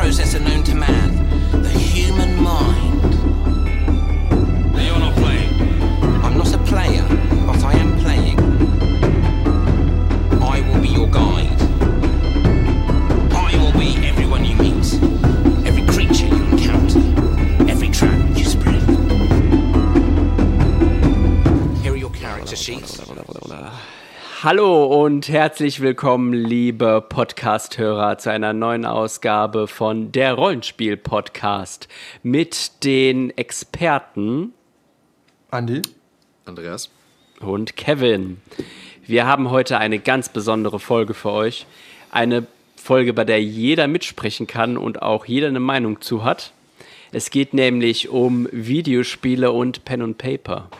process and no Hallo und herzlich willkommen, liebe Podcast-Hörer, zu einer neuen Ausgabe von der Rollenspiel-Podcast mit den Experten Andi? Andreas? und Kevin. Wir haben heute eine ganz besondere Folge für euch. Eine Folge, bei der jeder mitsprechen kann und auch jeder eine Meinung zu hat. Es geht nämlich um Videospiele und Pen und Paper.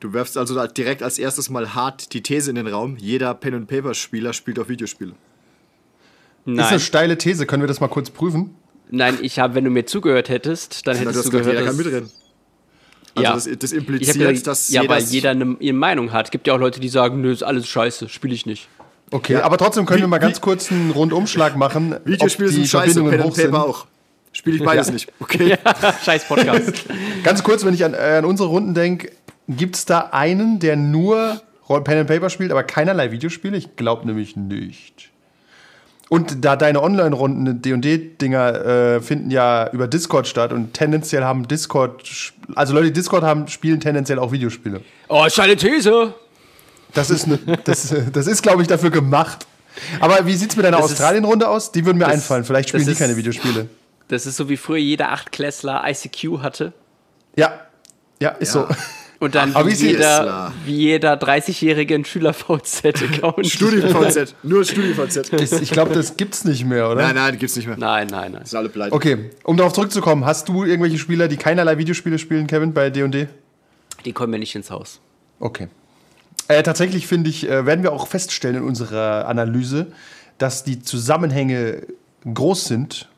Du werfst also direkt als erstes mal hart die These in den Raum, jeder Pen-and-Paper-Spieler spielt auf Videospiele. Ist eine Nein, steile These, können wir das mal kurz prüfen? nein, ich habe, wenn du mir zugehört hättest, dann Na, hättest du du hast gesagt, gehört, jeder kann mitreden. Also Ja. das, das impliziert, gesagt, dass ja, jeder... weil jeder eine, ihre Meinung hat. Gibt ja auch Leute, die sagen, nö, ist alles scheiße, spiele ich nicht. Okay, Ja. aber trotzdem können Wie- wir mal ganz kurz einen Rundumschlag machen. Videospiele sind scheiße, Verbindungen hoch sind. Pen-and-Paper auch. Spiele ich beides Ja. nicht. Okay. Scheiß Podcast. Ganz kurz, wenn ich an, äh, an unsere Runden denke, gibt es da einen, der nur Roll- Pen and Paper spielt, aber keinerlei Videospiele? Ich glaube nämlich nicht. Und da deine Online-Runden, D&D-Dinger, äh, finden ja über Discord statt und tendenziell haben Discord, also Leute, die Discord haben, spielen tendenziell auch Videospiele. Oh, ist eine These. Das ist, ne, das, das ist glaube ich, dafür gemacht. Aber wie sieht es mit deiner Australien-Runde aus? Die würden mir das- einfallen. Vielleicht spielen die keine ist- Videospiele. Das ist so wie früher jeder Achtklässler ICQ hatte. Ja, ja, ist Ja. so. Und dann Aber wie, jeder, wie jeder 30-Jährige ein Schüler-VZ-Account. Studi-VZ. Nur Studi-VZ. Ist- Ich glaube, das gibt's nicht mehr, oder? Nein, nein, die gibt's nicht mehr. Nein, nein, nein. Sind alle pleite. Okay, um darauf zurückzukommen, hast du irgendwelche Spieler, die keinerlei Videospiele spielen, Kevin, bei D&D? Die kommen mir nicht ins Haus. Okay. Äh, tatsächlich finde ich, äh, werden wir auch feststellen in unserer Analyse, dass die Zusammenhänge groß sind.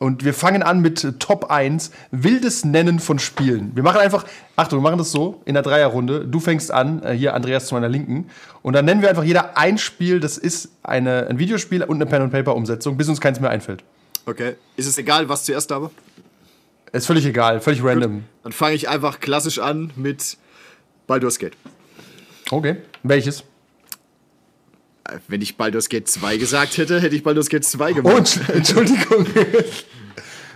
Und wir fangen an mit äh, Top 1, wildes Nennen von Spielen. Wir machen einfach, Achtung, wir machen das so in der Dreierrunde. Du fängst an, äh, hier Andreas zu meiner Linken. Und dann nennen wir einfach jeder ein Spiel, das ist eine, ein Videospiel und eine Pen-and-Paper-Umsetzung, bis uns keins mehr einfällt. Okay. Ist es egal, was zuerst habe? Ist völlig egal, völlig random. Dann fange ich einfach klassisch an mit Baldur's Gate. Okay. Welches? Äh, Wenn ich Baldur's Gate 2 gesagt hätte, hätte ich Baldur's Gate 2 Oh, gemacht. Entsch- Entschuldigung.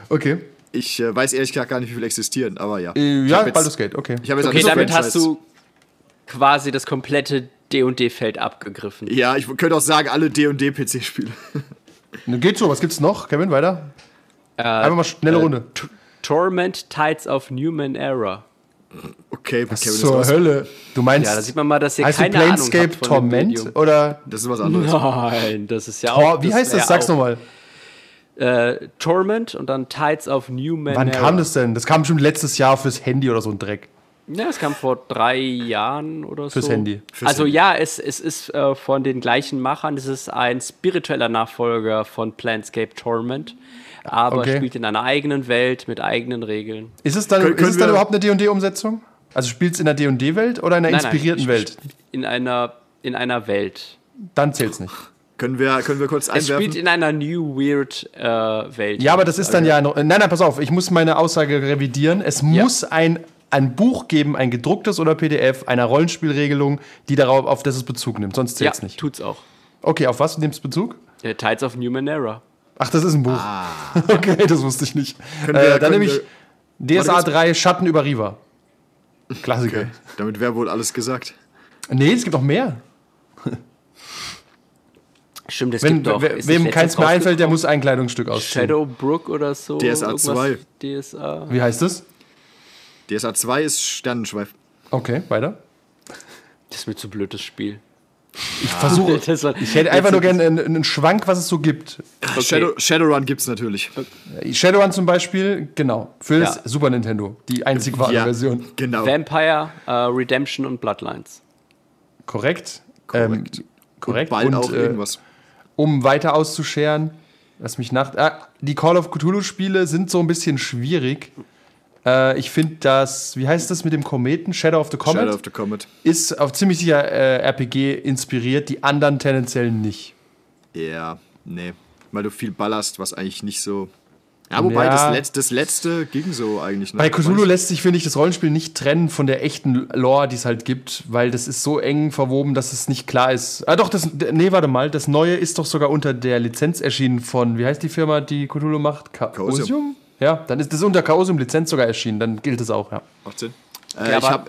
okay. Ich äh, weiß ehrlich gesagt gar nicht, wie viele existieren, aber ja. Äh, Ich ja, jetzt- Baldur's Gate, okay. Ich habe jetzt Okay, das damit Franchise- hast du quasi das komplette D&D-Feld abgegriffen. Ja, ich könnte auch sagen, alle D&D-PC-Spiele. Geht so, was gibt's noch? Kevin, weiter? Äh, Einfach mal schnelle Runde. T- Torment Tides of Newman Era. Okay, Kevin ist Zur. Hölle. Du meinst, Ja, da sieht man mal, dass ihr heißt du keine Ahnung habt Planescape dem Torment? Oder Das ist was anderes. Nein, das ist ja Tor, auch. wie heißt das? Sag's nochmal. Äh, Torment und dann Tides of Newman Wann Era. kam das denn? Das kam schon letztes Jahr fürs Handy oder so ein Dreck. Ja, es kam vor drei Jahren oder Fürs so. Handy. Fürs also Handy. ja, es, es ist äh, von den gleichen Machern. Es ist ein spiritueller Nachfolger von Planescape Torment, aber Okay. spielt in einer eigenen Welt mit eigenen Regeln. Ist es dann, Können- ist es dann überhaupt eine D&D-Umsetzung? Also spielt's in der D&D-Welt oder in einer Nein, nein, inspirierten ich- Welt? In einer, in einer Welt. Dann zählt's nicht. Können wir, können wir kurz Es spielt einwerfen? in einer New Weird äh, Welt. Ja, aber das ist dann ja noch. Nein, nein, pass auf, ich muss meine Aussage revidieren. Es muss ein, ein Buch geben, ein gedrucktes oder PDF, einer Rollenspielregelung, die darauf, auf das es Bezug nimmt. Sonst ja, zählt's nicht. tut's auch. Okay, auf was nimmst du Bezug? Äh, Tides of Newman Era. Ach, das ist ein Buch. Okay, das wusste ich nicht. Wir- äh, dann nehme ich wir- DSA Warte, 3 Schatten über Riva. Klassiker. Okay, damit wäre wohl alles gesagt. Nee, es gibt noch mehr. Stimmt, es Wenn gibt doch. wem keins mehr einfällt, der muss ein Kleidungsstück ausziehen. Shadowbrook oder so. DSA irgendwas 2. DSA. Wie heißt das? DSA 2 ist Sternenschweif. Okay, weiter. Das ist mir zu blöd, das Spiel. Ich versuche. Das war- Ich hätte einfach nur gerne einen, einen Schwank, was es so gibt. Shadow, Shadowrun gibt's natürlich. Shadowrun zum Beispiel, genau. Für das Ja. Super Nintendo. Die einzig wahre Ja, Version. genau. Vampire, äh, Redemption und Bloodlines. Korrekt. Korrekt. Ähm, korrekt. Bald Und, auch äh, irgendwas. um weiter auszuscheren, lass mich nach. Ah, die Call of Cthulhu-Spiele sind so ein bisschen schwierig. Äh, ich finde das, wie heißt das mit dem Kometen? Shadow of the Comet? Shadow of the Comet. ist auf ziemlich sicher äh, RPG inspiriert, die anderen tendenziell nicht. Ja, nee. weil du viel ballerst, was eigentlich nicht so. Ja, wobei Ja. das, letzte, das letzte ging so eigentlich. Ne? Bei Cthulhu lässt sich, finde ich, das Rollenspiel nicht trennen von der echten Lore, die es halt gibt, weil das ist so eng verwoben, dass es nicht klar ist. Ah, doch, das, nee, warte mal, das Neue ist doch sogar unter der Lizenz erschienen von, wie heißt die Firma, die Cthulhu macht? Chaosium? Ja, dann ist das unter Chaosium Lizenz sogar erschienen, dann gilt es auch, ja. Macht Sinn. Ja, Äh, ich aber- hab,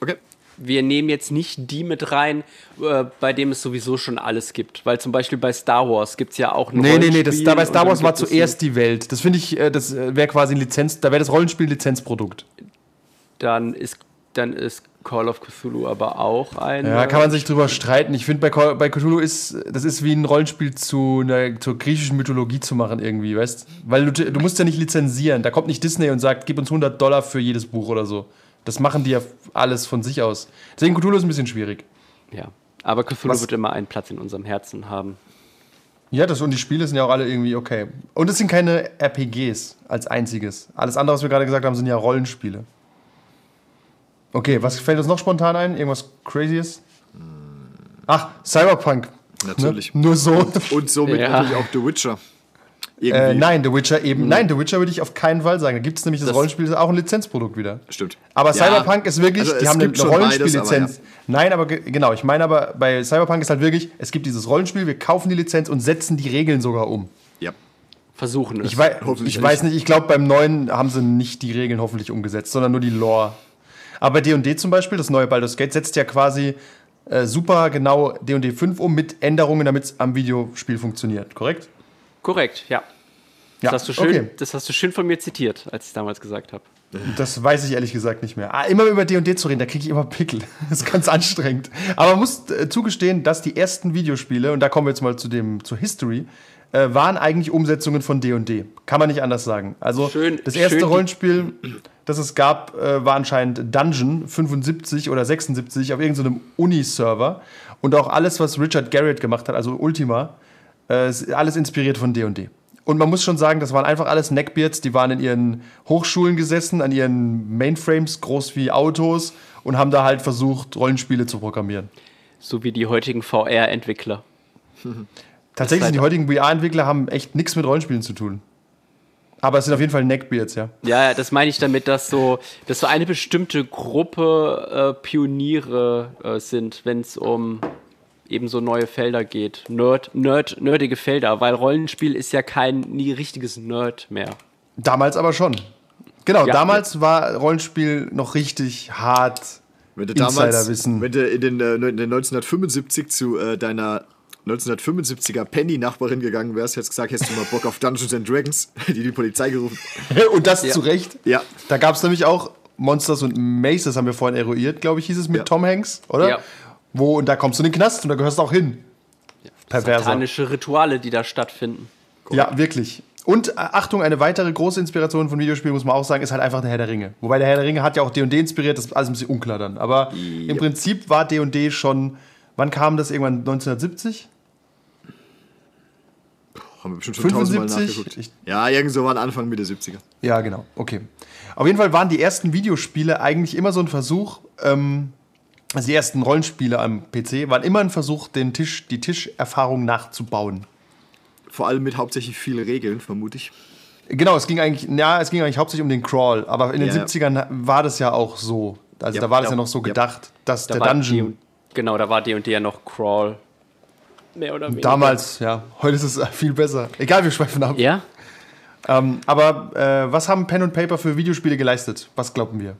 okay. Wir nehmen jetzt nicht die mit rein, äh, bei dem es sowieso schon alles gibt. Weil zum Beispiel bei Star Wars gibt es ja auch ein Nee, nee, nee, das, Rollenspiel da bei Star Wars war zuerst die Welt. Das finde ich, äh, das wäre quasi ein Lizenz, da wäre das Rollenspiel Lizenzprodukt. ein- Dann ist, dann ist Call of Cthulhu aber auch ein. Ja, kann man sich drüber streiten. Ich finde, bei, Call- bei Cthulhu ist, das ist wie ein Rollenspiel zu einer, zur griechischen Mythologie zu machen irgendwie, weißt? Weil du, du musst ja nicht lizenzieren. Da kommt nicht Disney und sagt, gib uns 100 Dollar für jedes Buch oder so. Das machen die ja alles von sich aus. Deswegen Cthulhu ist ein bisschen schwierig. Ja. Aber Cthulhu Was- wird immer einen Platz in unserem Herzen haben. Ja, das und die Spiele sind ja auch alle irgendwie okay. Und es sind keine RPGs als einziges. Alles andere, was wir gerade gesagt haben, sind ja Rollenspiele. Okay, was fällt uns noch spontan ein? Irgendwas Crazyes? Ach, Cyberpunk. Natürlich. Ne? Nur so. Und somit Ja. natürlich auch The Witcher. Äh, nein, The Witcher eben. Nein, The Witcher würde ich auf keinen Fall sagen. Da gibt es nämlich das, Das- Rollenspiel, das ist auch ein Lizenzprodukt wieder. Stimmt. Aber Ja. Cyberpunk ist wirklich, Also die haben eine beides, Rollenspiellizenz. aber Nein, aber ge- genau, ich meine aber, bei Cyberpunk ist halt wirklich, es gibt dieses Rollenspiel, wir kaufen die Lizenz und setzen die Regeln sogar um. Ja. Versuchen es. Ich, wei Hoffentlich ich weiß nicht, ich glaube, beim neuen haben sie nicht die Regeln hoffentlich umgesetzt, sondern nur die Lore. Aber D&D zum Beispiel, das neue Baldur's Gate, setzt ja quasi äh, super genau D&D 5 um mit Änderungen, damit es am Videospiel funktioniert, korrekt? Korrekt, ja. Das, Ja, hast du schön, okay. das hast du schön von mir zitiert, als ich es damals gesagt habe. Das weiß ich ehrlich gesagt nicht mehr. Ah, immer über D&D zu reden, da kriege ich immer Pickel. Das ist ganz anstrengend. Aber man muss äh, zugestehen, dass die ersten Videospiele, und da kommen wir jetzt mal zu dem, zur History, äh, waren eigentlich Umsetzungen von D&D. Kann man nicht anders sagen. Also Schön- das erste schön Rollenspiel, das es gab, äh, war anscheinend Dungeon 75 oder 76 auf irgendeinem Uni-Server. Und auch alles, was Richard Garrett gemacht hat, also Ultima, äh, ist alles inspiriert von D&D. Und man muss schon sagen, das waren einfach alles Neckbeards, die waren in ihren Hochschulen gesessen, an ihren Mainframes, groß wie Autos, und haben da halt versucht, Rollenspiele zu programmieren. So wie die heutigen VR-Entwickler. Tatsächlich halt- sind die heutigen VR-Entwickler haben echt nichts mit Rollenspielen zu tun. Aber es sind auf jeden Fall Neckbeards, ja. Ja, ja, das meine ich damit, dass so, dass so eine bestimmte Gruppe äh, Pioniere äh, sind, wenn es um eben so neue Felder geht. Nerd, Nerd, nerdige Felder, weil Rollenspiel ist ja kein nie richtiges Nerd mehr. Damals aber schon. Genau, Ja. damals war Rollenspiel noch richtig hart. Wenn du damals, Insiderwissen. wenn du in den, äh, in den 1975 zu äh, deiner 1975er Penny-Nachbarin gegangen wärst, hättest gesagt, hättest du mal Bock auf Dungeons and Dragons, die die Polizei gerufen. Und das Ja. zu Recht. Ja. Da gab es nämlich auch Monsters und Maces, haben wir vorhin eruiert, glaube ich, hieß es mit Ja. Tom Hanks, oder? Ja. Wo, und da kommst du in den Knast und da gehörst du auch hin. Perverser. Satanische Rituale, die da stattfinden. Ja, wirklich. Und äh, Achtung, eine weitere große Inspiration von Videospielen, muss man auch sagen, ist halt einfach der Herr der Ringe. Wobei der Herr der Ringe hat ja auch D&D inspiriert, das ist alles ein bisschen unklar dann. Aber im Prinzip war D&D schon, wann kam das irgendwann, 1970? Haben wir bestimmt schon tausendmal 75? nachgeguckt. Ich- ja, irgend so waren Anfang Mitte 70er. Ja, genau, okay. Auf jeden Fall waren die ersten Videospiele eigentlich immer so ein Versuch, ähm, also die ersten Rollenspiele am PC waren immer ein Versuch, den Tisch, die Tischerfahrung nachzubauen. Vor allem mit hauptsächlich vielen Regeln, vermute ich. Genau, es ging eigentlich, ja, es ging eigentlich hauptsächlich um den Crawl, aber in den Ja. 70ern war das ja auch so. Also Ja, da war das ja, noch so ja. gedacht, dass Da der Dungeon genau, da war D&D ja noch Crawl. Mehr oder weniger. damals, ja, heute ist es viel besser. Egal, wir schweifen ab. Ja? Ähm, aber äh, was haben Pen und Paper für Videospiele geleistet? Was glauben wir?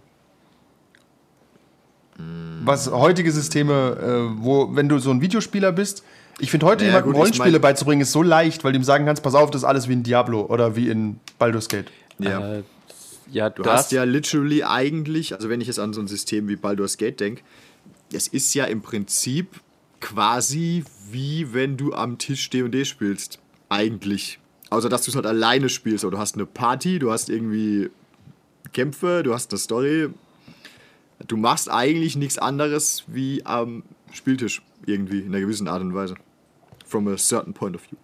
Was heutige Systeme, äh, wo, wenn du so ein Videospieler bist, ich finde heute Ja, jemandem ich Rollenspiele mein- beizubringen, ist so leicht, weil du ihm sagen kannst, pass auf, das ist alles wie in Diablo oder wie in Baldur's Gate. Ja. Äh, ja, Du das, hast ja literally eigentlich, also wenn ich jetzt an so ein System wie Baldur's Gate denke, es ist ja im Prinzip quasi wie wenn du am Tisch D&D spielst. Eigentlich. Außer dass du es halt alleine spielst. Oder du hast eine Party, du hast irgendwie Kämpfe, du hast eine Story. Du machst eigentlich nichts anderes wie am Spieltisch irgendwie in einer gewissen Art und Weise. From a certain point of view.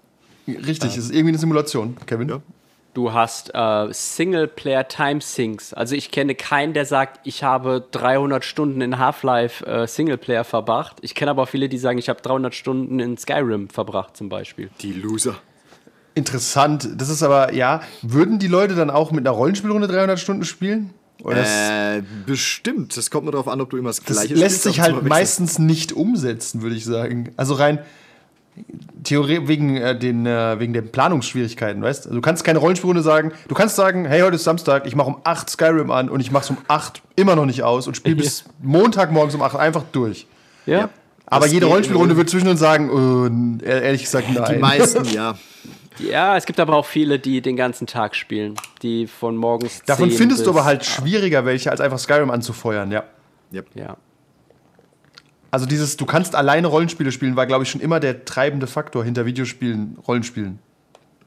Richtig, es ist irgendwie eine Simulation, Kevin. Ja. Du hast äh, Singleplayer-Time-Sinks. Also ich kenne keinen, der sagt, ich habe 300 Stunden in Half-Life äh, Singleplayer verbracht. Ich kenne aber auch viele, die sagen, ich habe 300 Stunden in Skyrim verbracht zum Beispiel. Die Loser. Interessant. Das ist aber, ja, würden die Leute dann auch mit einer Rollenspielrunde 300 Stunden spielen? Oder das, Äh, bestimmt. Das kommt nur darauf an, ob du immer das das Gleiche lässt spielst, sich aber halt zum Wechseln. meistens nicht umsetzen, würde ich sagen. Also rein Theorie wegen, äh, den, äh, wegen den Planungsschwierigkeiten, weißt du? Also du kannst keine Rollenspielrunde sagen. Du kannst sagen, hey, heute ist Samstag, ich mache um 8 Skyrim an und ich mache es um 8 immer noch nicht aus und spiele bis Montagmorgens um 8 einfach durch. Ja. Aber Das jede Rollenspielrunde wird zwischendurch sagen, äh, ehrlich gesagt, nein. Die meisten, ja. Ja, es gibt aber auch viele, die den ganzen Tag spielen. Die von morgens. Davon 10 findest du aber halt schwieriger welche, als einfach Skyrim anzufeuern, ja. ja. Ja. Also dieses, du kannst alleine Rollenspiele spielen, war, glaube ich, schon immer der treibende Faktor hinter Videospielen, Rollenspielen.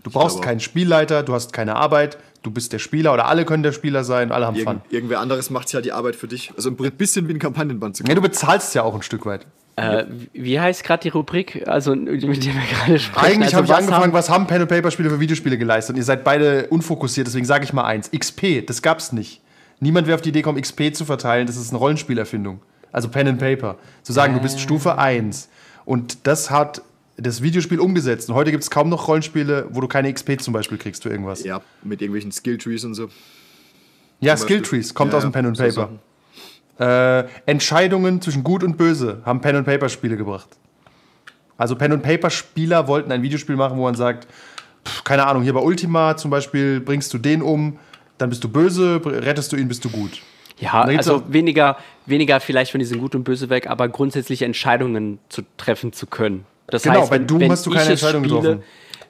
Du brauchst keinen Spielleiter, du hast keine Arbeit, du bist der Spieler oder alle können der Spieler sein, alle haben Irgend, Fun. irgendwer anderes macht ja die Arbeit für dich. Also ein bisschen wie ein Kampagnenband zu Ja, du bezahlst ja auch ein Stück weit. Äh, wie heißt gerade die Rubrik, also mit der wir gerade sprechen? Eigentlich also, habe ich was angefangen, haben- was haben Pen and Paper Spiele für Videospiele geleistet? Und ihr seid beide unfokussiert, deswegen sage ich mal eins. XP, das gab's nicht. Niemand wäre auf die Idee gekommen, XP zu verteilen, das ist eine Rollenspielerfindung. Also Pen and Paper. Zu sagen, du bist Stufe 1. Und das hat das Videospiel umgesetzt. Und heute gibt es kaum noch Rollenspiele, wo du keine XP zum Beispiel kriegst für irgendwas. Ja, mit irgendwelchen Skilltrees und so. Ja, Zum Skilltrees, kommt Ja, aus dem Pen and so Paper. äh, Entscheidungen zwischen Gut und Böse haben Pen and Paper Spiele gebracht. Also Pen and Paper Spieler wollten ein Videospiel machen, wo man sagt, pff, keine Ahnung, hier bei Ultima zum Beispiel bringst du den um, dann bist du böse, rettest du ihn, bist du gut. Ja, also weniger, weniger vielleicht von diesem Gut und Böse weg, aber grundsätzlich Entscheidungen zu treffen zu können. Das Genau, heißt, bei wenn, Doom wenn hast du ich keine es Entscheidung spiele, getroffen.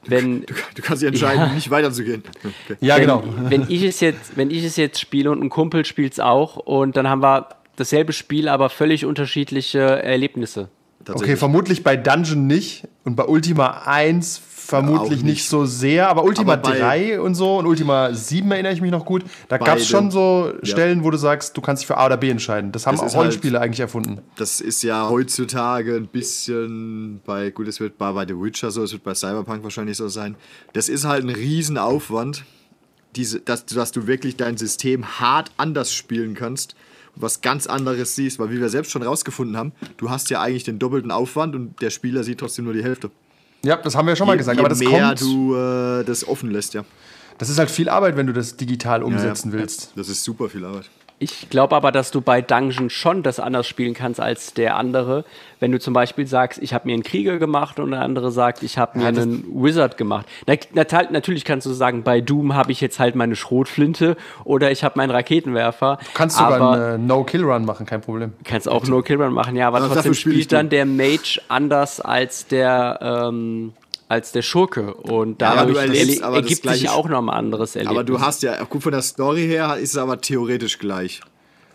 Wenn, Du kannst dich entscheiden, nicht weiterzugehen. Okay. Ja, wenn, genau. wenn, ich es jetzt, wenn ich es jetzt spiele und ein Kumpel spielt es auch und dann haben wir dasselbe Spiel, aber völlig unterschiedliche Erlebnisse. Okay, vermutlich bei Dungeon nicht und bei Ultima 1 vermutlich nicht. nicht. so sehr, aber Ultima Aber bei- 3 und so und Ultima 7 erinnere ich mich noch gut. Da gab es schon so Ja. Stellen, wo du sagst, du kannst dich für A oder B entscheiden. Das haben Das auch ist halt- Rollenspiele eigentlich erfunden. Das ist ja heutzutage ein bisschen bei, gut, es wird bei, bei The Witcher so, es wird bei Cyberpunk wahrscheinlich so sein. Das ist halt ein Riesenaufwand, diese, dass, dass du wirklich dein System hart anders spielen kannst und was ganz anderes siehst, weil wie wir selbst schon rausgefunden haben, du hast ja eigentlich den doppelten Aufwand und der Spieler sieht trotzdem nur die Hälfte. Ja, das haben wir ja schon mal je, gesagt, je aber das mehr kommt. du äh, das offen lässt, ja. Das ist halt viel Arbeit, wenn du das digital umsetzen ja, willst. Das ist super viel Arbeit. Ich glaube aber, dass du bei Dungeon schon das anders spielen kannst als der andere. Wenn du zum Beispiel sagst, ich habe mir einen Krieger gemacht und der andere sagt, ich habe mir Ja, einen Wizard gemacht. Na, na, natürlich kannst du sagen, bei Doom habe ich jetzt halt meine Schrotflinte oder ich habe meinen Raketenwerfer. Kannst sogar einen äh, No-Kill-Run machen, kein Problem. kannst auch nur Killrun machen, ja, aber Aber trotzdem spielt dann der Mage anders als der ähm, als der Schurke und Ja, dadurch erlebst das ergibt sich gleiche- auch noch ein anderes Erlebnis. Aber du hast ja, gut von der Story her ist es aber theoretisch gleich.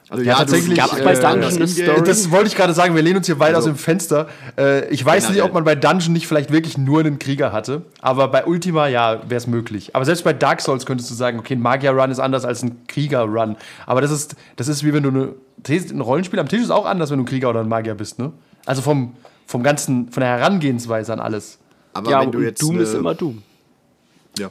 Also Ja, tatsächlich, Gab's äh, bei Dungeon Ingame- Story? Das wollte ich gerade sagen, wir lehnen uns hier weit Also- aus dem Fenster. Äh, ich weiß nicht, Generell. ob man bei Dungeon nicht vielleicht wirklich nur einen Krieger hatte, aber bei Ultima, ja, wäre es möglich. Aber selbst bei Dark Souls könntest du sagen, okay, ein Magier-Run ist anders als ein Krieger-Run. Aber das ist, das ist wie wenn du eine, ein Rollenspiel am Tisch ist auch anders, wenn du ein Krieger oder ein Magier bist, ne? Also vom, vom ganzen, von der Herangehensweise an alles. Aber ja, wenn du jetzt Doom ist immer Doom.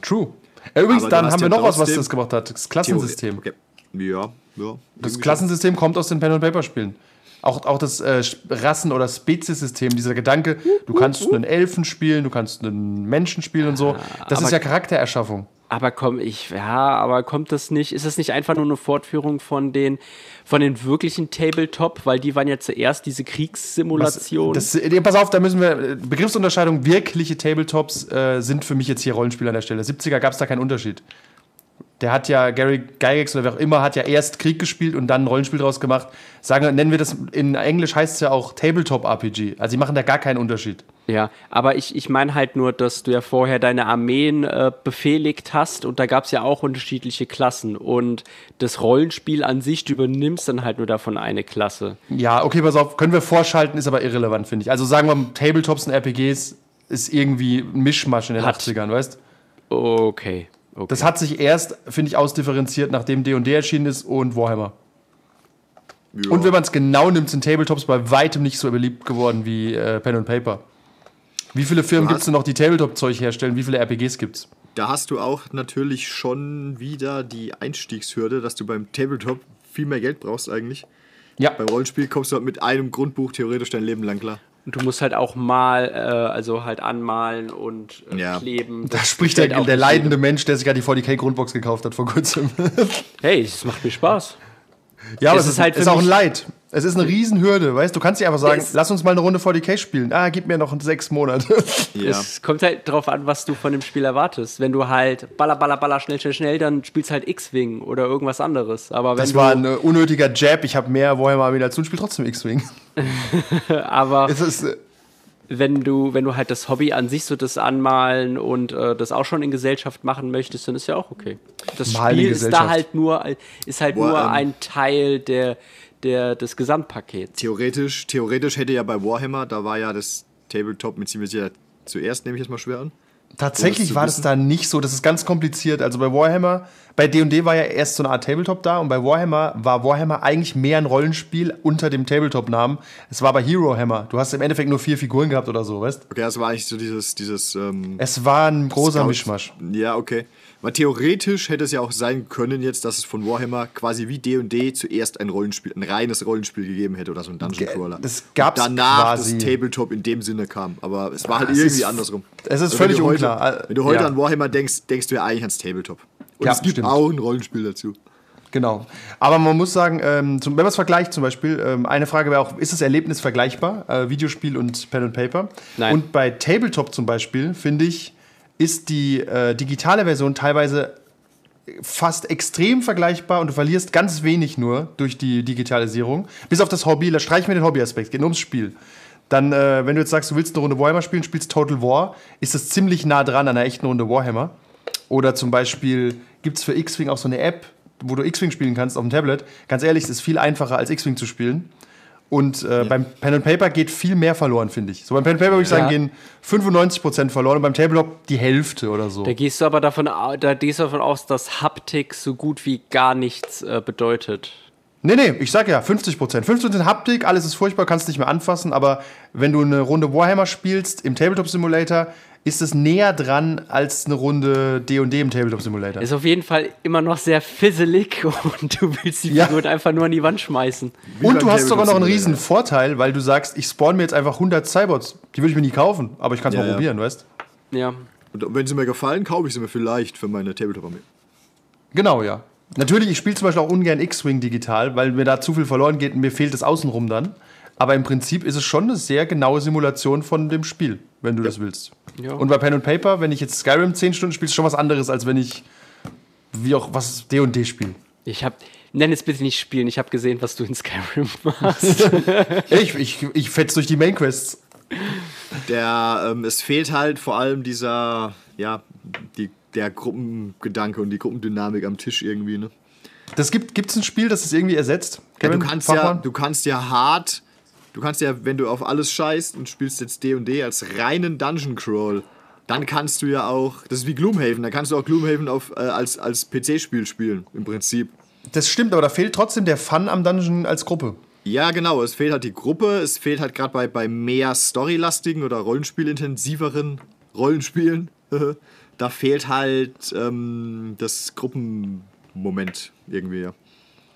True. Äh, übrigens, Aber dann haben wir ja noch was, was das gemacht hat. Das Klassensystem. Okay. Ja, ja. Das Klassensystem kommt aus den Pen-and-Paper-Spielen. Auch, auch das äh, Rassen- oder Speziesystem, dieser Gedanke, du kannst einen Elfen spielen, du kannst einen Menschen spielen und so. Das ist aber- ja Charaktererschaffung. Aber komm, ich, ja, aber kommt das nicht, ist das nicht einfach nur eine Fortführung von den, von den wirklichen Tabletop, weil die waren ja zuerst diese Kriegssimulationen. Das, äh, pass auf, da müssen wir, Begriffsunterscheidung, wirkliche Tabletops äh, sind für mich jetzt hier Rollenspiele an der Stelle. 70er gab es da keinen Unterschied. Der hat ja, Gary Gygax oder wer auch immer, hat ja erst Krieg gespielt und dann ein Rollenspiel draus gemacht. Sagen, nennen wir das, in Englisch heißt es ja auch Tabletop-RPG. Also die machen da gar keinen Unterschied. Ja, aber ich, ich meine halt nur, dass du ja vorher deine Armeen äh, befehligt hast und da gab es ja auch unterschiedliche Klassen und das Rollenspiel an sich, du übernimmst dann halt nur davon eine Klasse. Ja, okay, pass auf, können wir vorschalten, ist aber irrelevant, finde ich. Also sagen wir, Tabletops und RPGs ist irgendwie ein Mischmasch in den Hat. 80ern, weißt Okay. okay. Das hat sich erst, finde ich, ausdifferenziert, nachdem D&D erschienen ist und Warhammer. Ja. Und wenn man es genau nimmt, sind Tabletops bei weitem nicht so beliebt geworden wie äh, Pen and Paper. Wie viele Firmen Du gibt es denn noch, die Tabletop-Zeug herstellen? Wie viele RPGs gibt's? Da hast du auch natürlich schon wieder die Einstiegshürde, dass du beim Tabletop viel mehr Geld brauchst eigentlich. Ja, Beim Rollenspiel kommst du halt mit einem Grundbuch theoretisch dein Leben lang klar. Und du musst halt auch mal, äh, also halt anmalen und äh, Ja. kleben. Da spricht der, der leidende Mensch, der sich gerade die 40k-Grundbox gekauft hat vor kurzem. Hey, es macht mir Spaß. ja, aber Es es ist ist, halt halt ist auch ein Leid. Es ist eine Riesenhürde, weißt du? Du kannst nicht einfach sagen, Es- lass uns mal eine Runde 40k spielen. Ah, gib mir noch sechs Monate. Ja. Es kommt halt drauf an, was du von dem Spiel erwartest. Wenn du halt baller, baller, baller, schnell, schnell, schnell, dann spielst halt X-Wing oder irgendwas anderes. Aber wenn Das du, war ein äh, unnötiger Jab. Ich habe mehr Warhammer Armee dazu und spiele trotzdem X-Wing. aber Es ist, äh, wenn du, wenn du halt das Hobby an sich so das Anmalen und äh, das auch schon in Gesellschaft machen möchtest, dann ist ja auch okay. Das Spiel ist da halt nur, ist halt Boah, nur ähm, ein Teil der, der, des Gesamtpakets. Theoretisch, theoretisch hätte ja bei Warhammer, da war ja das Tabletop mit ziemlich sicher zuerst, nehme ich jetzt mal schwer an. Tatsächlich war das da nicht so. Das ist ganz kompliziert. Also bei Warhammer, bei D&D war ja erst so eine Art Tabletop da und bei Warhammer war Warhammer eigentlich mehr ein Rollenspiel unter dem Tabletop-Namen. Es war bei Hero Hammer. Du hast im Endeffekt nur vier Figuren gehabt oder so, weißt? Okay, das war eigentlich so dieses, dieses ähm, Es war ein großer Scout- Mischmasch. Ja, okay. Weil theoretisch hätte es ja auch sein können jetzt, dass es von Warhammer quasi wie D&D zuerst ein Rollenspiel, ein reines Rollenspiel gegeben hätte oder so ein Dungeon Ge- Crawler. das gab's Und danach quasi. das Tabletop in dem Sinne kam. Aber es war halt Es irgendwie ist- andersrum. es ist Also völlig du unklar. Heute, Äh, wenn du heute ja. an Warhammer denkst, denkst du ja eigentlich ans Tabletop. Und Ja, es gibt stimmt. auch ein Rollenspiel dazu. Genau. Aber man muss sagen, ähm, zum, wenn man es vergleicht zum Beispiel, ähm, eine Frage wäre auch, ist das Erlebnis vergleichbar? Äh, Videospiel und Pen and Paper? Nein. Und bei Tabletop zum Beispiel, finde ich, ist die äh, digitale Version teilweise fast extrem vergleichbar und du verlierst ganz wenig nur durch die Digitalisierung. Bis auf das Hobby, da streichen wir den Hobbyaspekt, geht nur ums Spiel. Dann, äh, wenn du jetzt sagst, du willst eine Runde Warhammer spielen, spielst Total War, ist es ziemlich nah dran an einer echten Runde Warhammer. Oder zum Beispiel gibt es für X-Wing auch so eine App, wo du X-Wing spielen kannst auf dem Tablet. Ganz ehrlich, es ist viel einfacher als X-Wing zu spielen. Und äh, beim Pen and Paper geht viel mehr verloren, finde ich. So beim Pen and Paper würde ich Ja. sagen, gehen 95% verloren und beim Tabletop die Hälfte oder so. Da gehst du aber davon, da gehst du davon aus, dass Haptik so gut wie gar nichts äh, bedeutet. Nee, nee, ich sag ja 50%. 50% Haptik, alles ist furchtbar, kannst nicht mehr anfassen, aber wenn du eine Runde Warhammer spielst im Tabletop Simulator, ist es näher dran als eine Runde D&D im Tabletop Simulator. Ist auf jeden Fall immer noch sehr fizzelig und du willst die Ja. Figuren einfach nur an die Wand schmeißen. Wie Und du hast sogar noch einen riesen Vorteil, weil du sagst, ich spawn mir jetzt einfach 100 Cybots. Die würde ich mir nie kaufen, aber ich kann es Ja, mal ja. probieren, weißt? Ja. Und wenn sie mir gefallen, kaufe ich sie mir vielleicht für meine Tabletop-Armee. Genau, ja. Natürlich, ich spiele zum Beispiel auch ungern X-Wing digital, weil mir da zu viel verloren geht und mir fehlt das Außenrum dann. Aber im Prinzip ist es schon eine sehr genaue Simulation von dem Spiel, wenn du das willst. Ja. Und bei Pen and Paper, wenn ich jetzt Skyrim 10 Stunden spiele, ist schon was anderes, als wenn ich wie auch was D&D spiele. Ich hab, nenn es bitte nicht spielen, ich habe gesehen, was du in Skyrim machst. Ich, ich, ich fetz durch die Main Quests. Der, ähm, es fehlt halt vor allem dieser, ja, die, der Gruppengedanke und die Gruppendynamik am Tisch irgendwie, ne? Das gibt gibt's ein Spiel, das es irgendwie ersetzt? Ja, du kannst ja, du kannst ja hart, du kannst ja, wenn du auf alles scheißt und spielst jetzt D&D als reinen Dungeon Crawl, dann kannst du ja auch, das ist wie Gloomhaven, dann kannst du auch Gloomhaven auf, äh, als, als PC-Spiel spielen, im Prinzip. Das stimmt, aber da fehlt trotzdem der Fun am Dungeon als Gruppe. Ja, genau, es fehlt halt die Gruppe, es fehlt halt gerade bei, bei mehr storylastigen oder rollenspielintensiveren Rollenspielen. da fehlt halt ähm, das Gruppenmoment irgendwie, ja.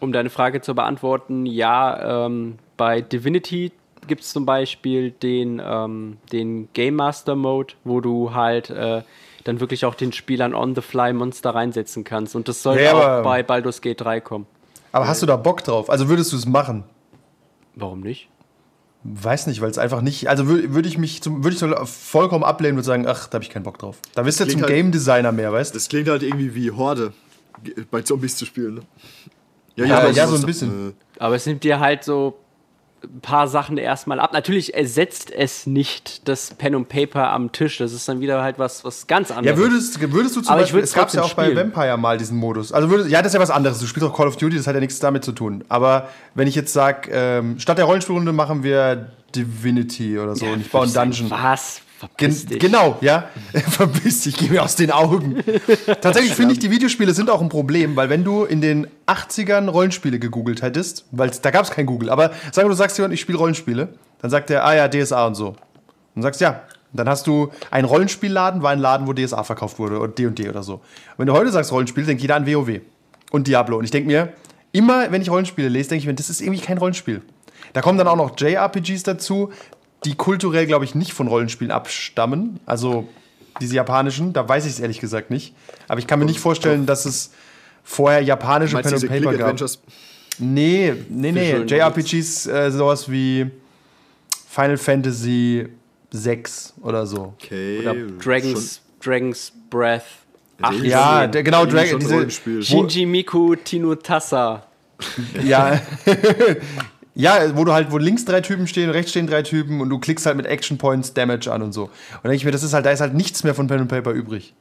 um deine Frage zu beantworten, ja, ähm, bei Divinity gibt es zum Beispiel den, ähm, den Game Master Mode, wo du halt äh, dann wirklich auch den Spielern on the fly Monster reinsetzen kannst. Und das soll Ja, auch bei Baldur's Gate 3 kommen. Aber hast du da Bock drauf? Also würdest du es machen? Warum nicht? Weiß nicht, weil es einfach nicht. Also würde würd ich mich zum, würde ich vollkommen ablehnen und sagen, ach, da habe ich keinen Bock drauf. Da bist du klingt zum halt- Game Designer mehr, weißt du? Das klingt halt irgendwie wie Horde, g- bei Zombies zu spielen, ne? Ja, Ja, aber ja, sowas- so ein bisschen. Äh, Aber es nimmt dir halt so ein paar Sachen erstmal ab. Natürlich ersetzt es nicht das Pen und Paper am Tisch. Das ist dann wieder halt was, was ganz anderes. Ja, würdest, würdest du zum Aber Beispiel, es gab ja auch trotzdem bei spielen. Vampire mal diesen Modus. Also würdest, ja, das ist ja was anderes. Du spielst auch Call of Duty, das hat ja nichts damit zu tun. Aber wenn ich jetzt sage, ähm, statt der Rollenspielrunde machen wir Divinity oder so und ich baue einen Dungeon. Was? Verpiss dich. genau, ja. Verpiss dich, geh mir aus den Augen. Tatsächlich finde ich, die Videospiele sind auch ein Problem, weil wenn du in den 80ern Rollenspiele gegoogelt hättest, weil da gab es kein Google, aber sag mal, du sagst jemand, ich spiele Rollenspiele, dann sagt der, ah ja, DSA und so. Und du sagst, ja. Und dann hast du einen Rollenspielladen, war ein Laden, wo DSA verkauft wurde oder D&D oder so. Und wenn du heute sagst Rollenspiel, denkt jeder an WoW und Diablo. Und ich denke mir, immer wenn ich Rollenspiele lese, denke ich mir, das ist irgendwie kein Rollenspiel. Da kommen dann auch noch JRPGs dazu. Die kulturell, glaube ich, nicht von Rollenspielen abstammen. Also diese japanischen, da weiß ich es ehrlich gesagt nicht. Aber ich kann mir nicht vorstellen, dass es vorher japanische Pen and Paper gab. Nee, nee, nee. JRPGs, äh, sowas wie Final Fantasy 6 oder so. Okay. Oder Dragons, Dragons Breath. Ach, Ja, der, genau, Dragon, Shinji Miku Tino Tassa. ja, ja, wo du halt, wo links drei Typen stehen, rechts stehen drei Typen und du klickst halt mit Action Points Damage an und so. Und dann denke ich mir, das ist halt, da ist halt nichts mehr von Pen and Paper übrig.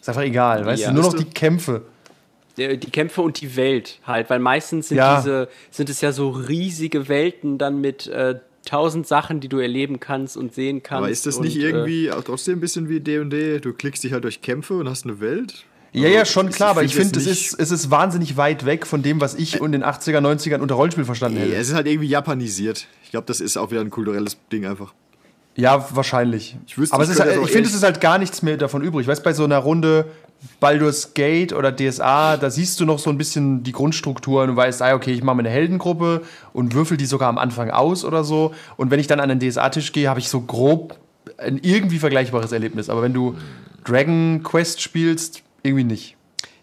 Ist einfach egal, weißt Ja. du? Nur noch die Kämpfe. Die Kämpfe und die Welt halt, weil meistens sind Ja. diese, sind es ja so riesige Welten dann mit äh, tausend Sachen, die du erleben kannst und sehen kannst. Aber ist das nicht und, äh, irgendwie auch trotzdem ein bisschen wie D&D? Du klickst dich halt durch Kämpfe und hast eine Welt? Ja, ja, schon klar, aber ich find finde, es ist, es ist wahnsinnig weit weg von dem, was ich in den 80er, 90ern unter Rollenspiel verstanden hätte. es ist halt irgendwie japanisiert. Ich glaube, das ist auch wieder ein kulturelles Ding einfach. Ja, wahrscheinlich. Ich wüsste, aber ich es ist, halt- ich finde, es ist halt gar nichts mehr davon übrig. Weißt bei so einer Runde Baldur's Gate oder DSA, da siehst du noch so ein bisschen die Grundstrukturen und weißt, ah, okay, ich mache mir eine Heldengruppe und würfel die sogar am Anfang aus oder so. Und wenn ich dann an den DSA-Tisch gehe, habe ich so grob ein irgendwie vergleichbares Erlebnis. Aber wenn du Dragon Quest spielst, irgendwie nicht.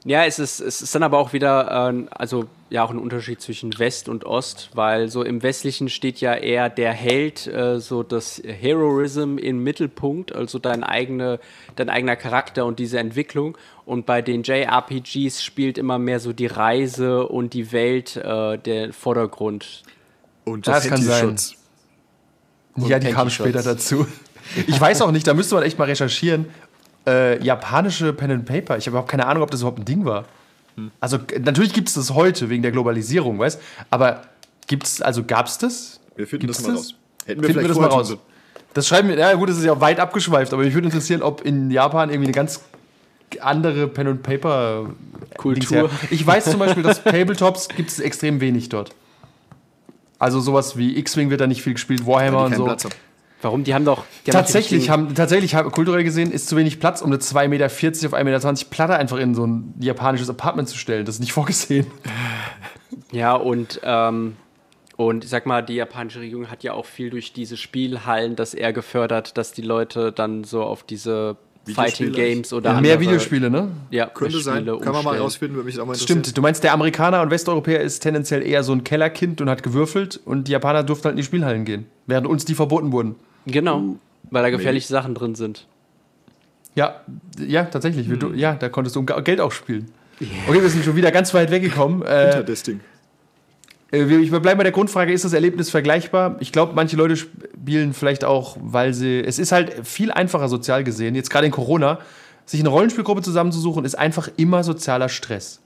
Ja, es ist, es ist dann aber auch wieder, ähm, also ja, auch ein Unterschied zwischen West und Ost, weil so im Westlichen steht ja eher der Held, äh, so das Heroism im Mittelpunkt, also dein, eigene, dein eigener Charakter und diese Entwicklung. Und bei den JRPGs spielt immer mehr so die Reise und die Welt äh, der Vordergrund. Und Das kann sein. Panty-Schutz. ja, die kam später dazu. Ich weiß auch nicht, da müsste man echt mal recherchieren. Äh, japanische Pen and Paper. Ich habe überhaupt keine Ahnung, ob das überhaupt ein Ding war. Also k- natürlich gibt es das heute wegen der Globalisierung, weißt? Aber gibt's, also gab's das? Wir finden Gibt's das mal das? raus. Hätten wir Finden wir das mal raus. Das schreiben wir, ja gut, das ist ja weit abgeschweift, aber mich würde interessieren, ob in Japan irgendwie eine ganz andere Pen and Paper Kultur. Ich weiß zum Beispiel, dass Tabletops gibt es extrem wenig dort. Also sowas wie X-Wing wird da nicht viel gespielt, Warhammer und so. Platz haben. Warum? Die haben doch. Die Tatsächlich haben, tatsächlich haben, kulturell gesehen ist zu wenig Platz, um eine 2,40 Meter auf 1,20 Meter Platte einfach in so ein japanisches Apartment zu stellen. Das ist nicht vorgesehen. Ja, und, ähm, und ich sag mal, die japanische Regierung hat ja auch viel durch diese Spielhallen das eher gefördert, dass die Leute dann so auf diese Fighting? Games oder Mehr andere, Videospiele, ne? Ja, Könnte sein. Kann man mal rausfinden, würde mich auch mal interessieren. stimmt. Du meinst, der Amerikaner und Westeuropäer ist tendenziell eher so ein Kellerkind und hat gewürfelt und die Japaner durften halt in die Spielhallen gehen, während uns die verboten wurden. Genau, weil da gefährliche Sachen drin sind. Ja, ja, tatsächlich. Du- ja, da konntest du um Geld auch spielen. Okay, wir sind schon wieder ganz weit weggekommen. Äh, Hinter das Ding. Äh, wir- Ich bleibe bei der Grundfrage, ist das Erlebnis vergleichbar? Ich glaube, manche Leute spielen vielleicht auch, weil sie. Es ist halt viel einfacher sozial gesehen, jetzt gerade in Corona, sich eine Rollenspielgruppe zusammenzusuchen, ist einfach immer sozialer Stress.